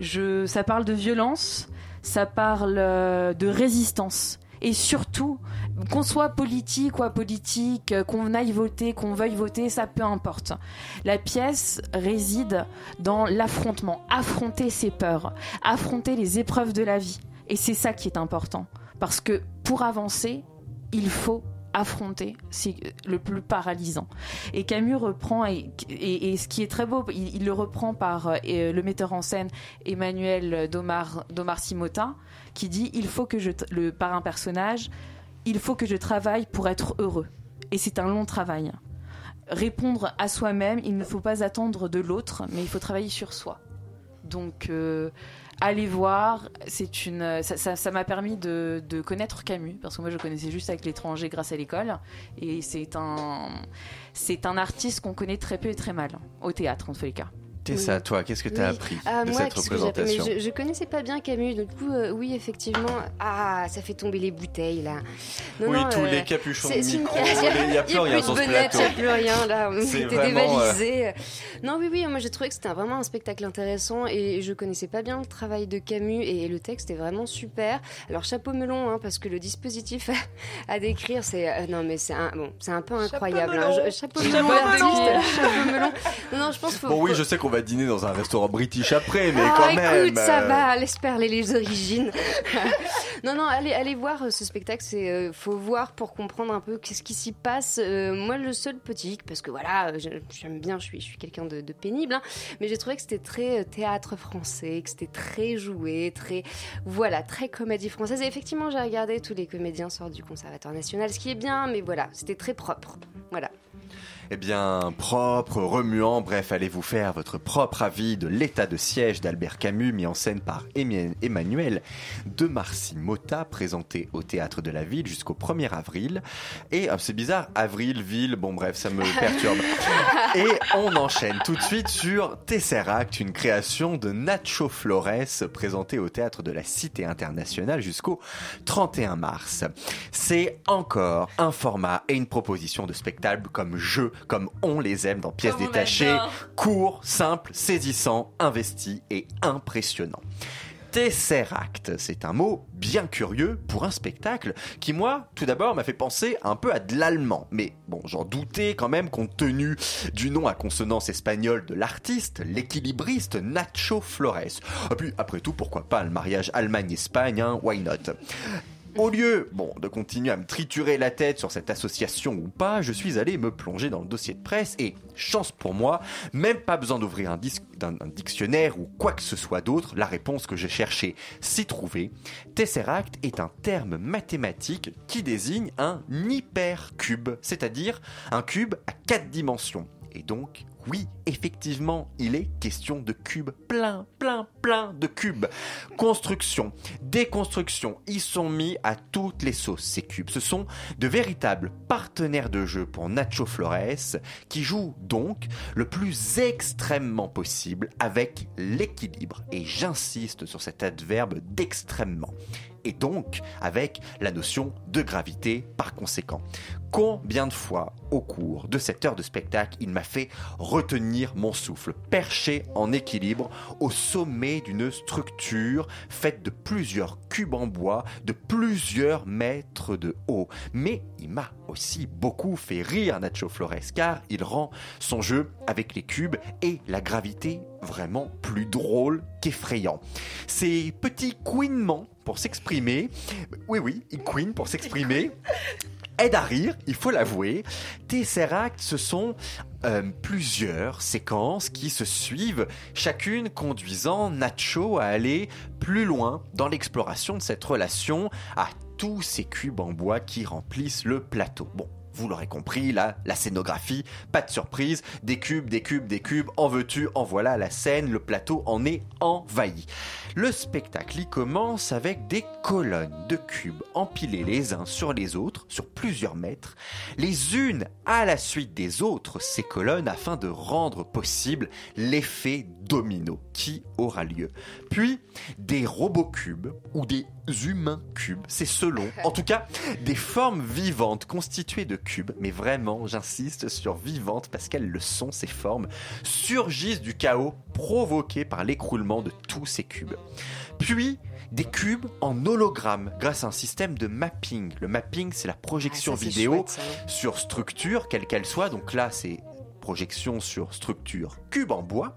Je, ça parle de violence, ça parle euh, de résistance. Et surtout, qu'on soit politique ou apolitique, euh, qu'on aille voter, qu'on veuille voter, ça peu importe. La pièce réside dans l'affrontement, affronter ses peurs, affronter les épreuves de la vie. Et c'est ça qui est important. Parce que pour avancer, il faut affronter, c'est le plus paralysant. Et Camus reprend, et, et- ce qui est très beau, il, le reprend par euh, le metteur en scène Emmanuel Domar, Domar Simota, qui dit il faut que je, le, par un personnage, il faut que je travaille pour être heureux. Et c'est un long travail. Répondre à soi-même, il ne faut pas attendre de l'autre, mais il faut travailler sur soi. Donc, euh, allez voir. Ça, m'a permis de, de connaître Camus parce que moi je connaissais juste avec l'étranger grâce à l'école. Et c'est un, c'est un artiste qu'on connaît très peu et très mal au théâtre en tous les cas. Tessa, toi, qu'est-ce que tu as Oui. appris Ah, de moi, cette Mais représentation je, je connaissais pas bien Camus, du coup, euh, oui, effectivement. Ah, ça fait tomber les bouteilles là. Oui, tous euh, les capuchons il y a plus rien sur ce plateau. Il n'y a plus rien là, on (laughs) C'est était vraiment, euh, dévalisés. Non, oui, oui, moi j'ai trouvé que c'était vraiment un spectacle intéressant et je connaissais pas bien le travail de Camus et le texte est vraiment super. Alors chapeau melon, hein, parce que le dispositif (laughs) à décrire, c'est euh, non mais c'est un bon, c'est un peu incroyable. hein. melon. Je- Chapeau Chapeau melon, melon. l'artiste, chapeau melon. Non, non, je pense faut. Bon, oui, je sais qu'on va dîner dans un restaurant british après, mais ah, quand même. écoute, ça va, laisse parler les origines. (laughs) non, non, allez, allez voir euh, ce spectacle. C'est euh, faut voir pour comprendre un peu qu'est-ce qui s'y passe. Euh, moi, le seul petit, hic, parce que voilà, j'aime bien, je suis, je suis quelqu'un de, de pénible, hein, mais j'ai trouvé que c'était très théâtre français, que c'était très joué, très, voilà, très comédie française. Et effectivement, j'ai regardé tous les comédiens sortent du Conservatoire national, ce qui est bien, mais voilà, c'était très propre. Voilà. Eh bien, propre, remuant, bref, allez vous faire votre propre avis de l'état de siège d'Albert Camus, mis en scène par Emmanuel de Marcy Mota, présenté au Théâtre de la Ville jusqu'au 1er avril. Et, ah, c'est bizarre, avril, ville, bon bref, ça me (laughs) perturbe. Et on enchaîne tout de suite sur Tesseract, une création de Nacho Flores, présentée au Théâtre de la Cité Internationale jusqu'au 31 mars. C'est encore un format et une proposition de spectacle comme jeu, comme on les aime dans pièces Comme on détachées, court, simple, saisissant, investi et impressionnant. Tesseract, c'est un mot bien curieux pour un spectacle qui, moi, tout d'abord, m'a fait penser un peu à de l'allemand. Mais bon, j'en doutais quand même compte tenu du nom à consonance espagnole de l'artiste, l'équilibriste Nacho Flores. Et puis, après tout, pourquoi pas le mariage Allemagne-Espagne, hein, why not? Au lieu, bon, de continuer à me triturer la tête sur cette association ou pas, je suis allé me plonger dans le dossier de presse et, chance pour moi, même pas besoin d'ouvrir un, dictionnaire ou quoi que ce soit d'autre, la réponse que j'ai cherchée s'y trouvait. Tesseract est un terme mathématique qui désigne un hypercube, c'est-à-dire un cube à quatre dimensions. Et donc, oui, effectivement, il est question de cubes, plein, plein, plein de cubes. Construction, déconstruction, ils sont mis à toutes les sauces, ces cubes. Ce sont de véritables partenaires de jeu pour Nacho Flores, qui joue donc le plus extrêmement possible avec l'équilibre. Et j'insiste sur cet adverbe d'extrêmement. Et donc avec la notion de gravité par conséquent. Combien de fois au cours de cette heure de spectacle il m'a fait retenir mon souffle, perché en équilibre au sommet d'une structure faite de plusieurs cubes en bois de plusieurs mètres de haut. Mais il m'a aussi beaucoup fait rire Nacho Flores car il rend son jeu avec les cubes et la gravité vraiment plus drôle qu'effrayant. Ces petits couinements pour s'exprimer, oui oui, couine pour s'exprimer, aide à rire, il faut l'avouer. Tesseract, ce sont euh, plusieurs séquences qui se suivent, chacune conduisant Nacho à aller plus loin dans l'exploration de cette relation à tous ces cubes en bois qui remplissent le plateau. Bon. Vous l'aurez compris, là, la scénographie, pas de surprise, des cubes, des cubes, des cubes, en veux-tu, en voilà la scène, le plateau en est envahi. Le spectacle y commence avec des colonnes de cubes empilés les uns sur les autres, sur plusieurs mètres, les unes à la suite des autres, ces colonnes, afin de rendre possible l'effet domino qui aura lieu. Puis, des robots cubes ou des humains cubes, c'est selon, (laughs) en tout cas, des formes vivantes constituées de cubes, mais vraiment, j'insiste sur vivantes parce qu'elles le sont, ces formes, surgissent du chaos provoqué par l'écroulement de tous ces cubes. Puis, des cubes en hologramme grâce à un système de mapping. Le mapping, c'est la projection Ah, ça, vidéo chouette, sur structure, quelle qu'elle soit. Donc là, c'est projection sur structure cube en bois,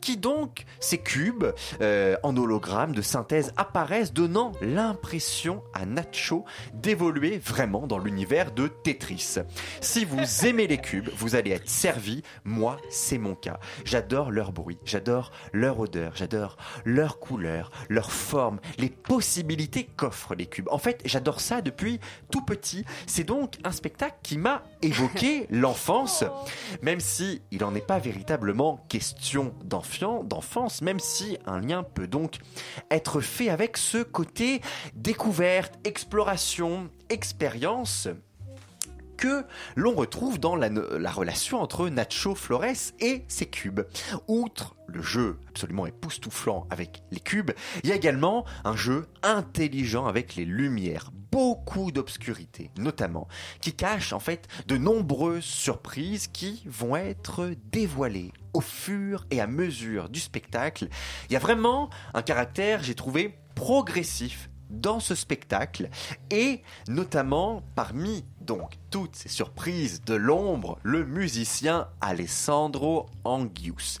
qui donc, ces cubes euh, en hologramme de synthèse apparaissent, donnant l'impression à Nacho d'évoluer vraiment dans l'univers de Tetris. Si vous (laughs) aimez les cubes, vous allez être servi. Moi, c'est mon cas. J'adore leur bruit, j'adore leur odeur, j'adore leur couleur, leur forme, les possibilités qu'offrent les cubes. En fait, j'adore ça depuis tout petit. C'est donc un spectacle qui m'a évoqué (laughs) l'enfance, même si il n'en est pas véritablement question d'enfance, même si un lien peut donc être fait avec ce côté découverte, exploration, expérience que l'on retrouve dans la relation entre Nacho Flores et ses cubes. Outre le jeu absolument époustouflant avec les cubes, il y a également un jeu intelligent avec les lumières, beaucoup d'obscurité notamment, qui cache en fait de nombreuses surprises qui vont être dévoilées au fur et à mesure du spectacle. Il y a vraiment un caractère, j'ai trouvé, progressif dans ce spectacle et notamment parmi donc toutes ces surprises de l'ombre, le musicien Alessandro Angius.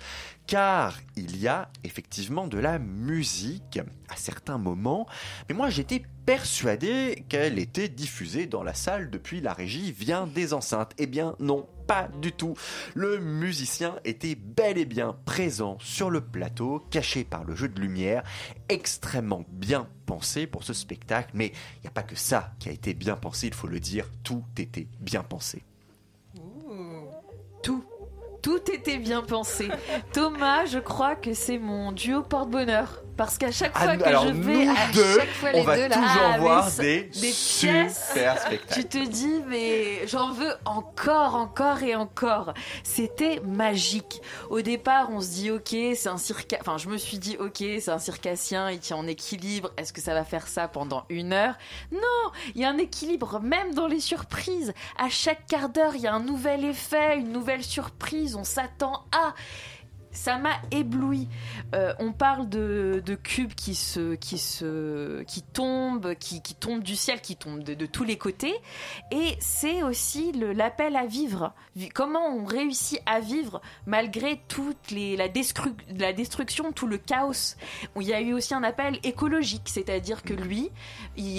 Car il y a effectivement de la musique à certains moments, mais moi j'étais persuadé qu'elle était diffusée dans la salle depuis la régie vient des enceintes. Eh bien non, pas du tout. Le musicien était bel et bien présent sur le plateau, caché par le jeu de lumière, extrêmement bien pensé pour ce spectacle, mais il n'y a pas que ça qui a été bien pensé, il faut le dire, tout était bien pensé. Tout. Tout était bien pensé. Thomas, je crois que c'est mon duo porte-bonheur. Parce qu'à chaque Ah, fois que alors je vais, nous à deux, chaque fois les on va deux là, toujours ah, voir des, super spectacles. tu te dis, mais j'en veux encore, encore et encore. C'était magique. Au départ, on se dit, ok, c'est un circa... Enfin, je me suis dit, ok, c'est un circassien, il tient en équilibre. Est-ce que ça va faire ça pendant une heure? Non, il y a un équilibre même dans les surprises. À chaque quart d'heure, il y a un nouvel effet, une nouvelle surprise. On s'attend à ça m'a ébloui. Euh, on parle de, cubes qui se, qui se, qui tombent, qui, qui tombent du ciel, qui tombent de, tous les côtés. Et c'est aussi l'appel à vivre. Vi- Comment on réussit à vivre malgré toute les, la, destru- la destruction, tout le chaos. Il y a eu aussi un appel écologique, c'est-à-dire que lui,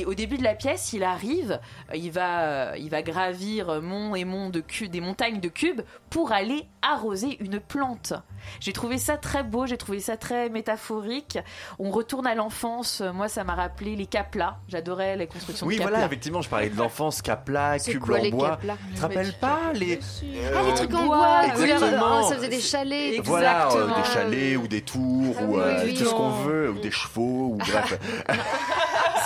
au début de la pièce, il arrive, il va, il va gravir mont et mont de des montagnes de cubes pour aller arroser une plante. J'ai trouvé ça très beau, j'ai trouvé ça très métaphorique. On retourne à l'enfance. Moi, ça m'a rappelé les caplas. J'adorais les constructions Oui, de caplas. voilà, effectivement, je parlais de l'enfance Capla, C'est cube en les bois. Tu te rappelles pas les. Ah, les trucs en bois, bois, oui, exactement. oh, ça faisait des chalets. Voilà, euh, Exactement. des chalets ou des tours Ah ou oui, euh, oui, tout ce qu'on veut, ou des chevaux, ou bref.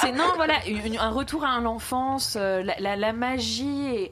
C'est non, voilà, une- un retour à l'enfance, euh, la, la- la magie. et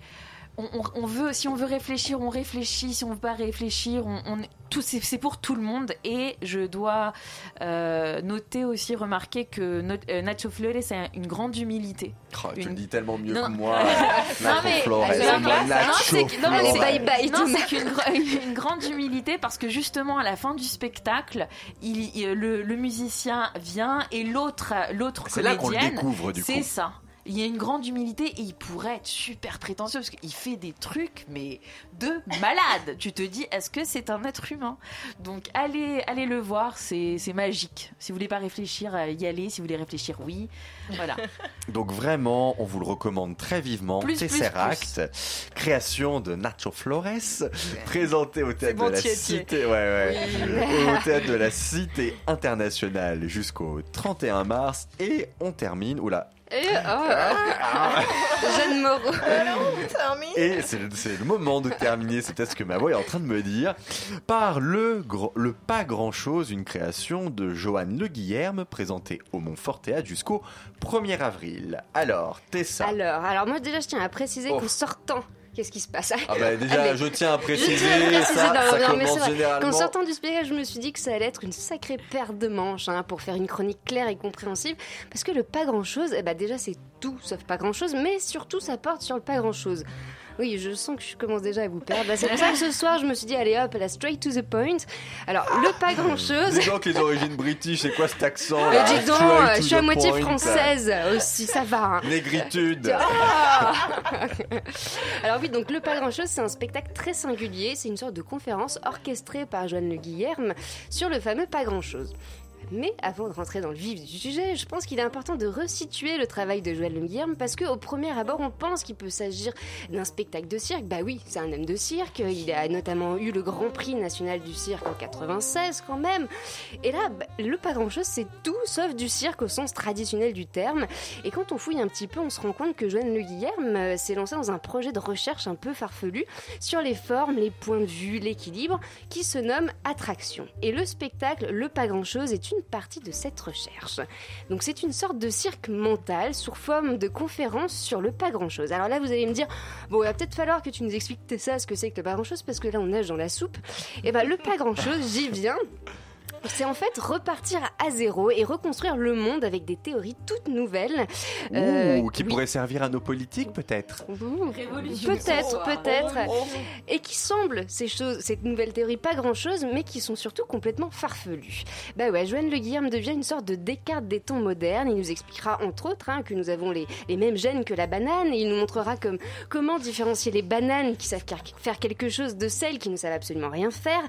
on, on- on veut, si on veut réfléchir, on réfléchit. Si on veut pas réfléchir, on, on- tout, c'est, c'est pour tout le monde. Et je dois euh, noter aussi, remarquer que Not- euh, Nacho Flores a une grande humilité. Oh, tu le dis tellement mieux Non. que moi. (laughs) Non, Nacho mais- Flores, c'est la moi, classe. Nacho Non, c'est qu'une une (laughs) grande humilité parce que justement à la fin du spectacle, il, il- le, le musicien vient et l'autre, l'autre C'est là qu'on le comédienne, découvre, du c'est coup. ça. Il y a une grande humilité et il pourrait être super prétentieux parce qu'il fait des trucs mais de malade. tu te dis est-ce que c'est un être humain? Donc allez, allez le voir, c'est magique. Si vous voulez pas réfléchir, y aller. Si vous voulez réfléchir, oui. Voilà. (laughs) Donc vraiment, on vous le recommande très vivement. Plus, plus, Tesseract, création de Nacho Flores, présenté au théâtre bon, de la. Cité, ouais, ouais, au théâtre de la Cité internationale jusqu'au 31 mars et on termine. Oula. Et, oh, Jeanne Moreau. Et c'est le, c'est le moment de terminer, c'est peut-être ce que ma voix est en train de me dire, par le, Pas Grand-Chose, une création de Johan Le Guillerme, présentée au Montfort Théâtre jusqu'au 1er avril. Alors, Tessa. Alors, alors moi déjà je tiens à préciser Oh. qu'en sortant, qu'est-ce qui se passe Ah bah déjà, Allez. je tiens à préciser, tiens à préciser, ça, non, ça non, mais c'est commence vrai. généralement... Qu'en sortant du spectacle, je me suis dit que ça allait être une sacrée paire de manches hein, pour faire une chronique claire et compréhensible. Parce que le pas grand chose, eh ben déjà c'est tout sauf pas grand chose, mais surtout ça porte sur le pas grand chose. Oui, je sens que je commence déjà à vous perdre. Bah, c'est pour ça que ce soir, je me suis dit, allez hop, la straight to the point. Alors, le pas grand-chose. Dis donc les origines british, c'est quoi cet accent Mais dis donc, je suis à moitié point. française aussi, ça va. hein. Négritude. Ah Alors oui, donc le pas grand chose, c'est un spectacle très singulier. C'est une sorte de conférence orchestrée par Joanne Le Guillerme sur le fameux pas grand chose. Mais avant de rentrer dans le vif du sujet, je pense qu'il est important de resituer le travail de Joël Le Guillerme parce qu'au premier abord, on pense qu'il peut s'agir d'un spectacle de cirque. Bah oui, c'est un homme de cirque. Il a notamment eu le Grand Prix national du cirque en 96 quand même. Et là, bah, le pas grand-chose, c'est tout sauf du cirque au sens traditionnel du terme. Et quand on fouille un petit peu, on se rend compte que Joanne Le Guillerme euh, s'est lancé dans un projet de recherche un peu farfelu sur les formes, les points de vue, l'équilibre, qui se nomme Attraction. Et le spectacle Le pas grand-chose est une partie de cette recherche. Donc c'est une sorte de cirque mental sous forme de conférence sur le pas grand-chose. Alors là, vous allez me dire, bon, il va peut-être falloir que tu nous expliques ça, ce que c'est que le pas grand-chose, parce que là, on nage dans la soupe. Et ben, le pas grand-chose, j'y viens. C'est en fait repartir à zéro et reconstruire le monde avec des théories toutes nouvelles. Euh, Ouh, qui oui. pourrait servir à nos politiques peut-être. Ouh, Peut-être, peut-être. Et qui semblent, ces choses, cette nouvelle théorie, pas grand-chose, mais qui sont surtout complètement farfelues. Bah ouais, Joanne Le Guillerme devient une sorte de Descartes des temps modernes. Il nous expliquera, entre autres, hein, que nous avons les, les mêmes gènes que la banane. Et il nous montrera comme, comment différencier les bananes qui savent faire quelque chose de celles qui ne savent absolument rien faire.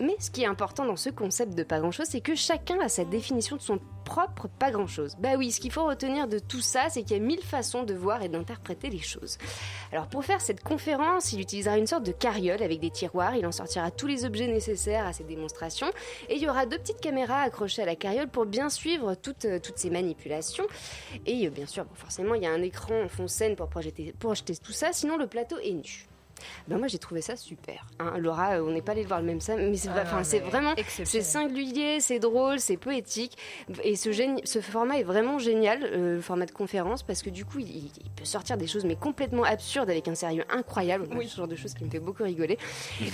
Mais ce qui est important dans ce concept de pas grand-chose, c'est que chacun a sa définition de son propre pas grand-chose. Bah oui, ce qu'il faut retenir de tout ça, c'est qu'il y a mille façons de voir et d'interpréter les choses. Alors pour faire cette conférence, il utilisera une sorte de carriole avec des tiroirs, il en sortira tous les objets nécessaires à ses démonstrations, et il y aura deux petites caméras accrochées à la carriole pour bien suivre toutes, euh, toutes ces manipulations. Et euh, bien sûr, forcément, il y a un écran en fond scène pour projeter, pour projeter tout ça, sinon le plateau est nu. Ben moi j'ai trouvé ça super. Hein, Laura, euh, on n'est pas allé voir le même mais c'est Ah non, c'est mais vraiment c'est singulier, c'est drôle, c'est poétique et ce, génie- ce format est vraiment génial, euh, le format de conférence parce que du coup il, il peut sortir des choses mais complètement absurdes avec un sérieux incroyable. Moi, Ce genre de choses qui me fait beaucoup rigoler.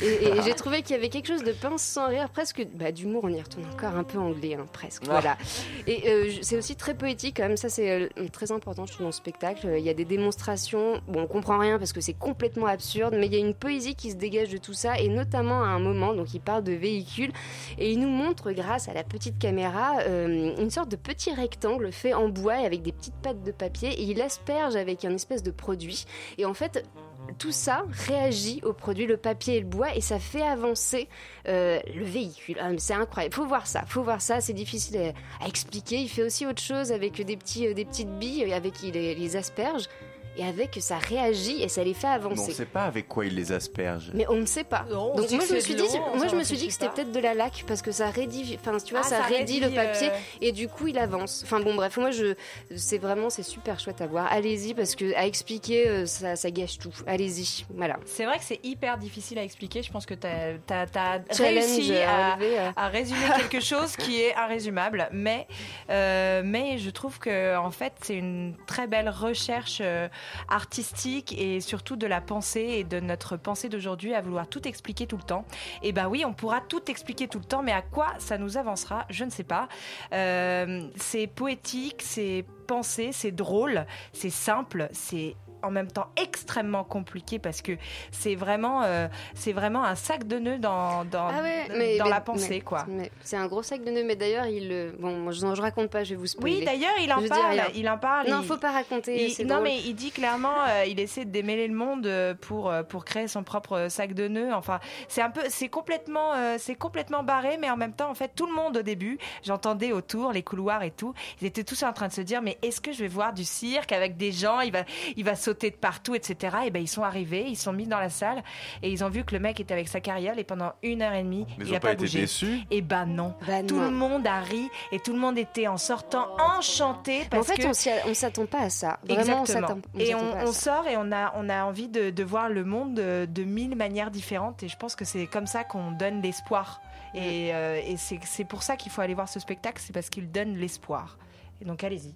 Et, et j'ai trouvé qu'il y avait quelque chose de pince sans rire, presque bah, d'humour. On y retourne encore un peu anglais, hein, presque. Ah. Voilà. Et euh, c'est aussi très poétique quand même. Ça c'est euh, très important je trouve dans le spectacle. Il y a des démonstrations. Bon, on comprend rien parce que c'est complètement absurde, mais il y a une poésie qui se dégage de tout ça et notamment à un moment. Donc il parle de véhicules et il nous montre grâce à la petite caméra euh, une sorte de petit rectangle fait en bois et avec des petites pattes de papier et il asperge avec un espèce de produit. Et en fait, tout ça réagit au produit, le papier et le bois, et ça fait avancer euh, le véhicule. Ah, c'est incroyable. Faut voir ça. Faut voir ça. C'est difficile à, expliquer. Il fait aussi autre chose avec des petits, euh, des petites billes, avec les, les asperges, et avec ça réagit et ça les fait Mais on avancer. ne sait pas avec quoi il les asperge. Mais on ne sait pas. on Donc moi je me suis dit, moi je me suis dit que c'était peut-être de la laque parce que ça rédit, enfin tu vois, Ah, ça, ça rédit le rédit, papier euh, et du coup il avance. Enfin bon bref, moi je, c'est vraiment c'est super chouette à voir. Allez-y parce que à expliquer euh, ça, ça gâche tout. Allez-y, voilà. C'est vrai que c'est hyper difficile à expliquer. Je pense que tu as, réussi à à, relever, euh. à résumer quelque (laughs) chose qui est irrésumable. Mais, euh, mais je trouve que en fait, c'est une très belle recherche euh, artistique et surtout de la pensée et de notre pensée d'aujourd'hui à vouloir tout expliquer tout le temps. Et ben oui, on pourra tout expliquer tout le temps, mais à quoi ça nous avancera Je ne sais pas. Euh, c'est poétique, c'est pensé, c'est drôle, c'est simple, c'est en même temps extrêmement compliqué parce que c'est vraiment euh, c'est vraiment un sac de nœuds dans dans, Ah ouais, mais, dans mais- la pensée mais- quoi. c'est un gros sac de nœuds, mais d'ailleurs il, euh, bon, moi, je, je raconte pas, je vais vous spoiler. Oui, d'ailleurs, il en parle. Il en parle. Non, il- faut pas raconter. il- non, drôle. mais il dit clairement, euh, il essaie de démêler le monde pour pour créer son propre sac de nœuds. Enfin, c'est un peu, c'est complètement, euh, c'est complètement barré, mais en même temps, en fait, tout le monde au début, j'entendais autour les couloirs et tout, ils étaient tous en train de se dire, mais est-ce que je vais voir du cirque avec des gens? Il va, il va sauter de partout, etc. Et ben, ils sont arrivés, ils sont mis dans la salle et ils ont vu que le mec était avec sa carriole et pendant une heure et demie, Mais ils il ont a pas pas été bougé. déçus? Et ben non. Bah tout non. le monde a ri et tout le monde était en sortant enchanté en fait, que on s'attend pas à ça. Vraiment, on Exactement. on et on, sort et on a, on a envie de, de voir le monde de, de mille manières différentes. Et je pense que c'est comme ça qu'on donne l'espoir. Et, euh, et c'est c'est pour ça qu'il faut aller voir ce spectacle, c'est parce qu'il donne l'espoir. Et donc allez-y.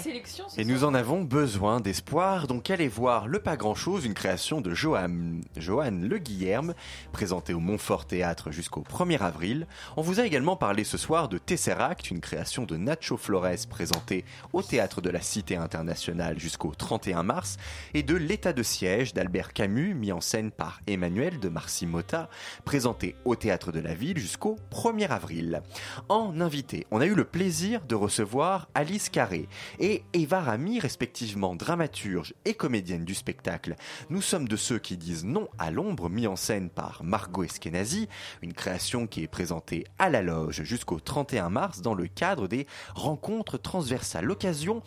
Sélection, Et nous en avons besoin d'espoir, donc allez voir Le Pas Grand Chose, une création de Johan, Johan Le Guillerme, présentée au Montfort Théâtre jusqu'au 1er avril. On vous a également parlé ce soir de Tesseract, une création de Nacho Flores, présentée au Théâtre de la Cité Internationale jusqu'au 31 mars, et de L'état de siège d'Albert Camus, mis en scène par Emmanuel de Marcy Motta, présenté au Théâtre de la Ville jusqu'au 1er avril. En invité, on a eu le plaisir de recevoir Alice Carré et Eva Rami, respectivement dramaturge et comédienne du spectacle. Nous sommes de ceux qui disent non à l'ombre, mis en scène par Margot Eskenazi, une création qui est présentée à la loge jusqu'au 31 mars dans le cadre des rencontres transversales. L'occasion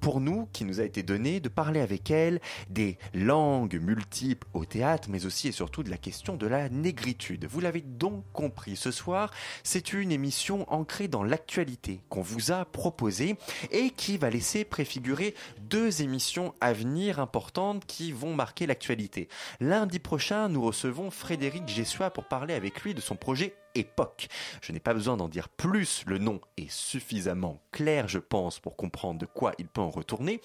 pour nous qui nous a été donnée de parler avec elle des langues multiples au théâtre, mais aussi et surtout de la question de la négritude. Vous l'avez donc compris ce soir, c'est une émission ancrée dans l'actualité qu'on vous a proposée et qui va laisser préfigurer deux émissions à venir importantes qui vont marquer l'actualité. Lundi prochain, nous recevons Frédéric Gessois pour parler avec lui de son projet époque. Je n'ai pas besoin d'en dire plus, le nom est suffisamment clair, je pense, pour comprendre de quoi il peut en retourner.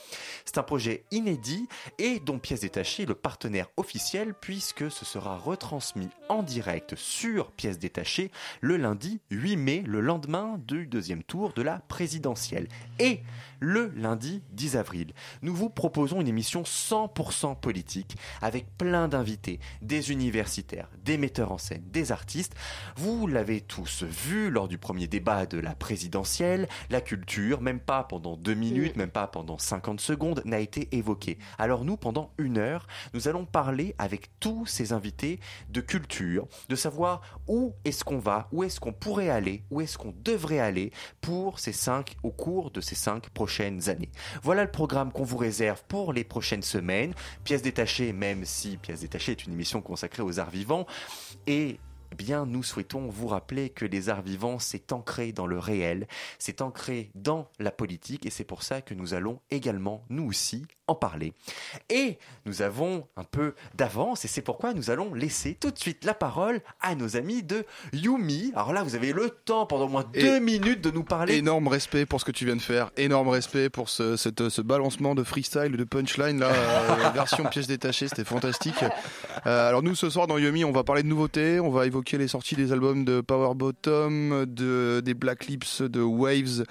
C'est un projet inédit et dont Pièce Détachée est le partenaire officiel puisque ce sera retransmis en direct sur Pièce Détachée le lundi 8 mai, le lendemain du deuxième tour de la présidentielle. Et le lundi 10 avril, nous vous proposons une émission 100% politique avec plein d'invités, des universitaires, des metteurs en scène, des artistes. Vous l'avez tous vu lors du premier débat de la présidentielle, la culture, même pas pendant deux minutes, même pas pendant 50 secondes, n'a été évoquée. Alors nous, pendant une heure, nous allons parler avec tous ces invités de culture, de savoir où est-ce qu'on va, où est-ce qu'on pourrait aller, où est-ce qu'on devrait aller pour ces cinq, au cours de ces cinq prochaines années. Voilà le programme qu'on vous réserve pour les prochaines semaines. Pièces détachées, même si Pièces détachées est une émission consacrée aux arts vivants et bien, nous souhaitons vous rappeler que les arts vivants, c'est ancré dans le réel, c'est ancré dans la politique, et c'est pour ça que nous allons également, nous aussi, en parler. Et nous avons un peu d'avance, et c'est pourquoi nous allons laisser tout de suite la parole à nos amis de Yumi. Alors là, vous avez le temps pendant au moins deux minutes de nous parler. Énorme respect pour ce que tu viens de faire, énorme respect pour ce, cette- ce balancement de freestyle, de punchline, là, euh, (laughs) version pièce détachée, c'était fantastique. Euh, alors nous, ce soir dans Yumi, on va parler de nouveautés, on va évoquer les sorties des albums de Power Bottom, de, des Black Lips, de Waves,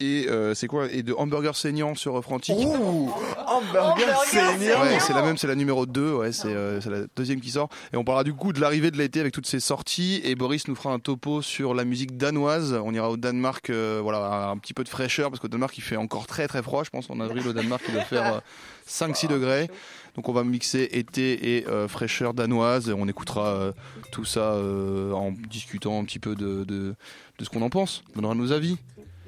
et euh, c'est quoi Et de Hamburger Saignant sur Frantic. Hamburger Saignant Ouais, c'est la même, c'est la numéro 2, ouais, c'est euh, c'est la deuxième qui sort. Et on parlera du coup de l'arrivée de l'été avec toutes ces sorties. Et Boris nous fera un topo sur la musique danoise. On ira au Danemark, euh, voilà, un petit peu de fraîcheur parce qu'au Danemark il fait encore très très froid. Je pense en avril au Danemark il doit faire 5-6 degrés. Donc on va mixer été et euh, fraîcheur danoise. On écoutera euh, tout ça euh, en discutant un petit peu de, de, de ce qu'on en pense. On donnera nos avis.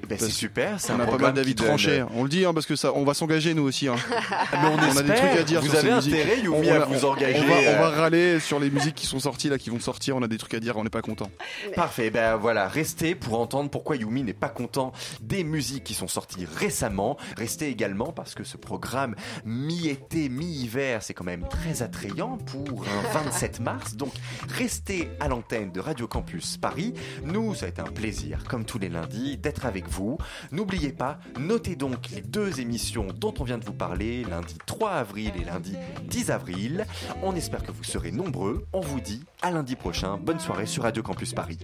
Ben, c'est super, c'est On un a pas mal programme d'avis donne- tranchés. On le dit hein, parce que ça, on va s'engager nous aussi. Hein. (laughs) mais on a des trucs à dire. Vous sur ces avez musiques. intérêt, Yumi, On à vous engager, On va, on va euh. râler sur les musiques qui sont sorties là, qui vont sortir. On a des trucs à dire. On n'est pas content. Parfait, ben voilà, restez pour entendre pourquoi Yumi n'est pas content des musiques qui sont sorties récemment. Restez également parce que ce programme mi-été, mi-hiver, c'est quand même très attrayant pour un (laughs) 27 mars. Donc restez à l'antenne de Radio Campus Paris. Nous, ça a été un plaisir, comme tous les lundis, d'être avec vous. N'oubliez pas, notez donc les deux émissions dont on vient de vous parler, lundi 3 avril et lundi 10 avril. On espère que vous serez nombreux. On vous dit à lundi prochain. Bonne soirée sur Radio Campus Paris.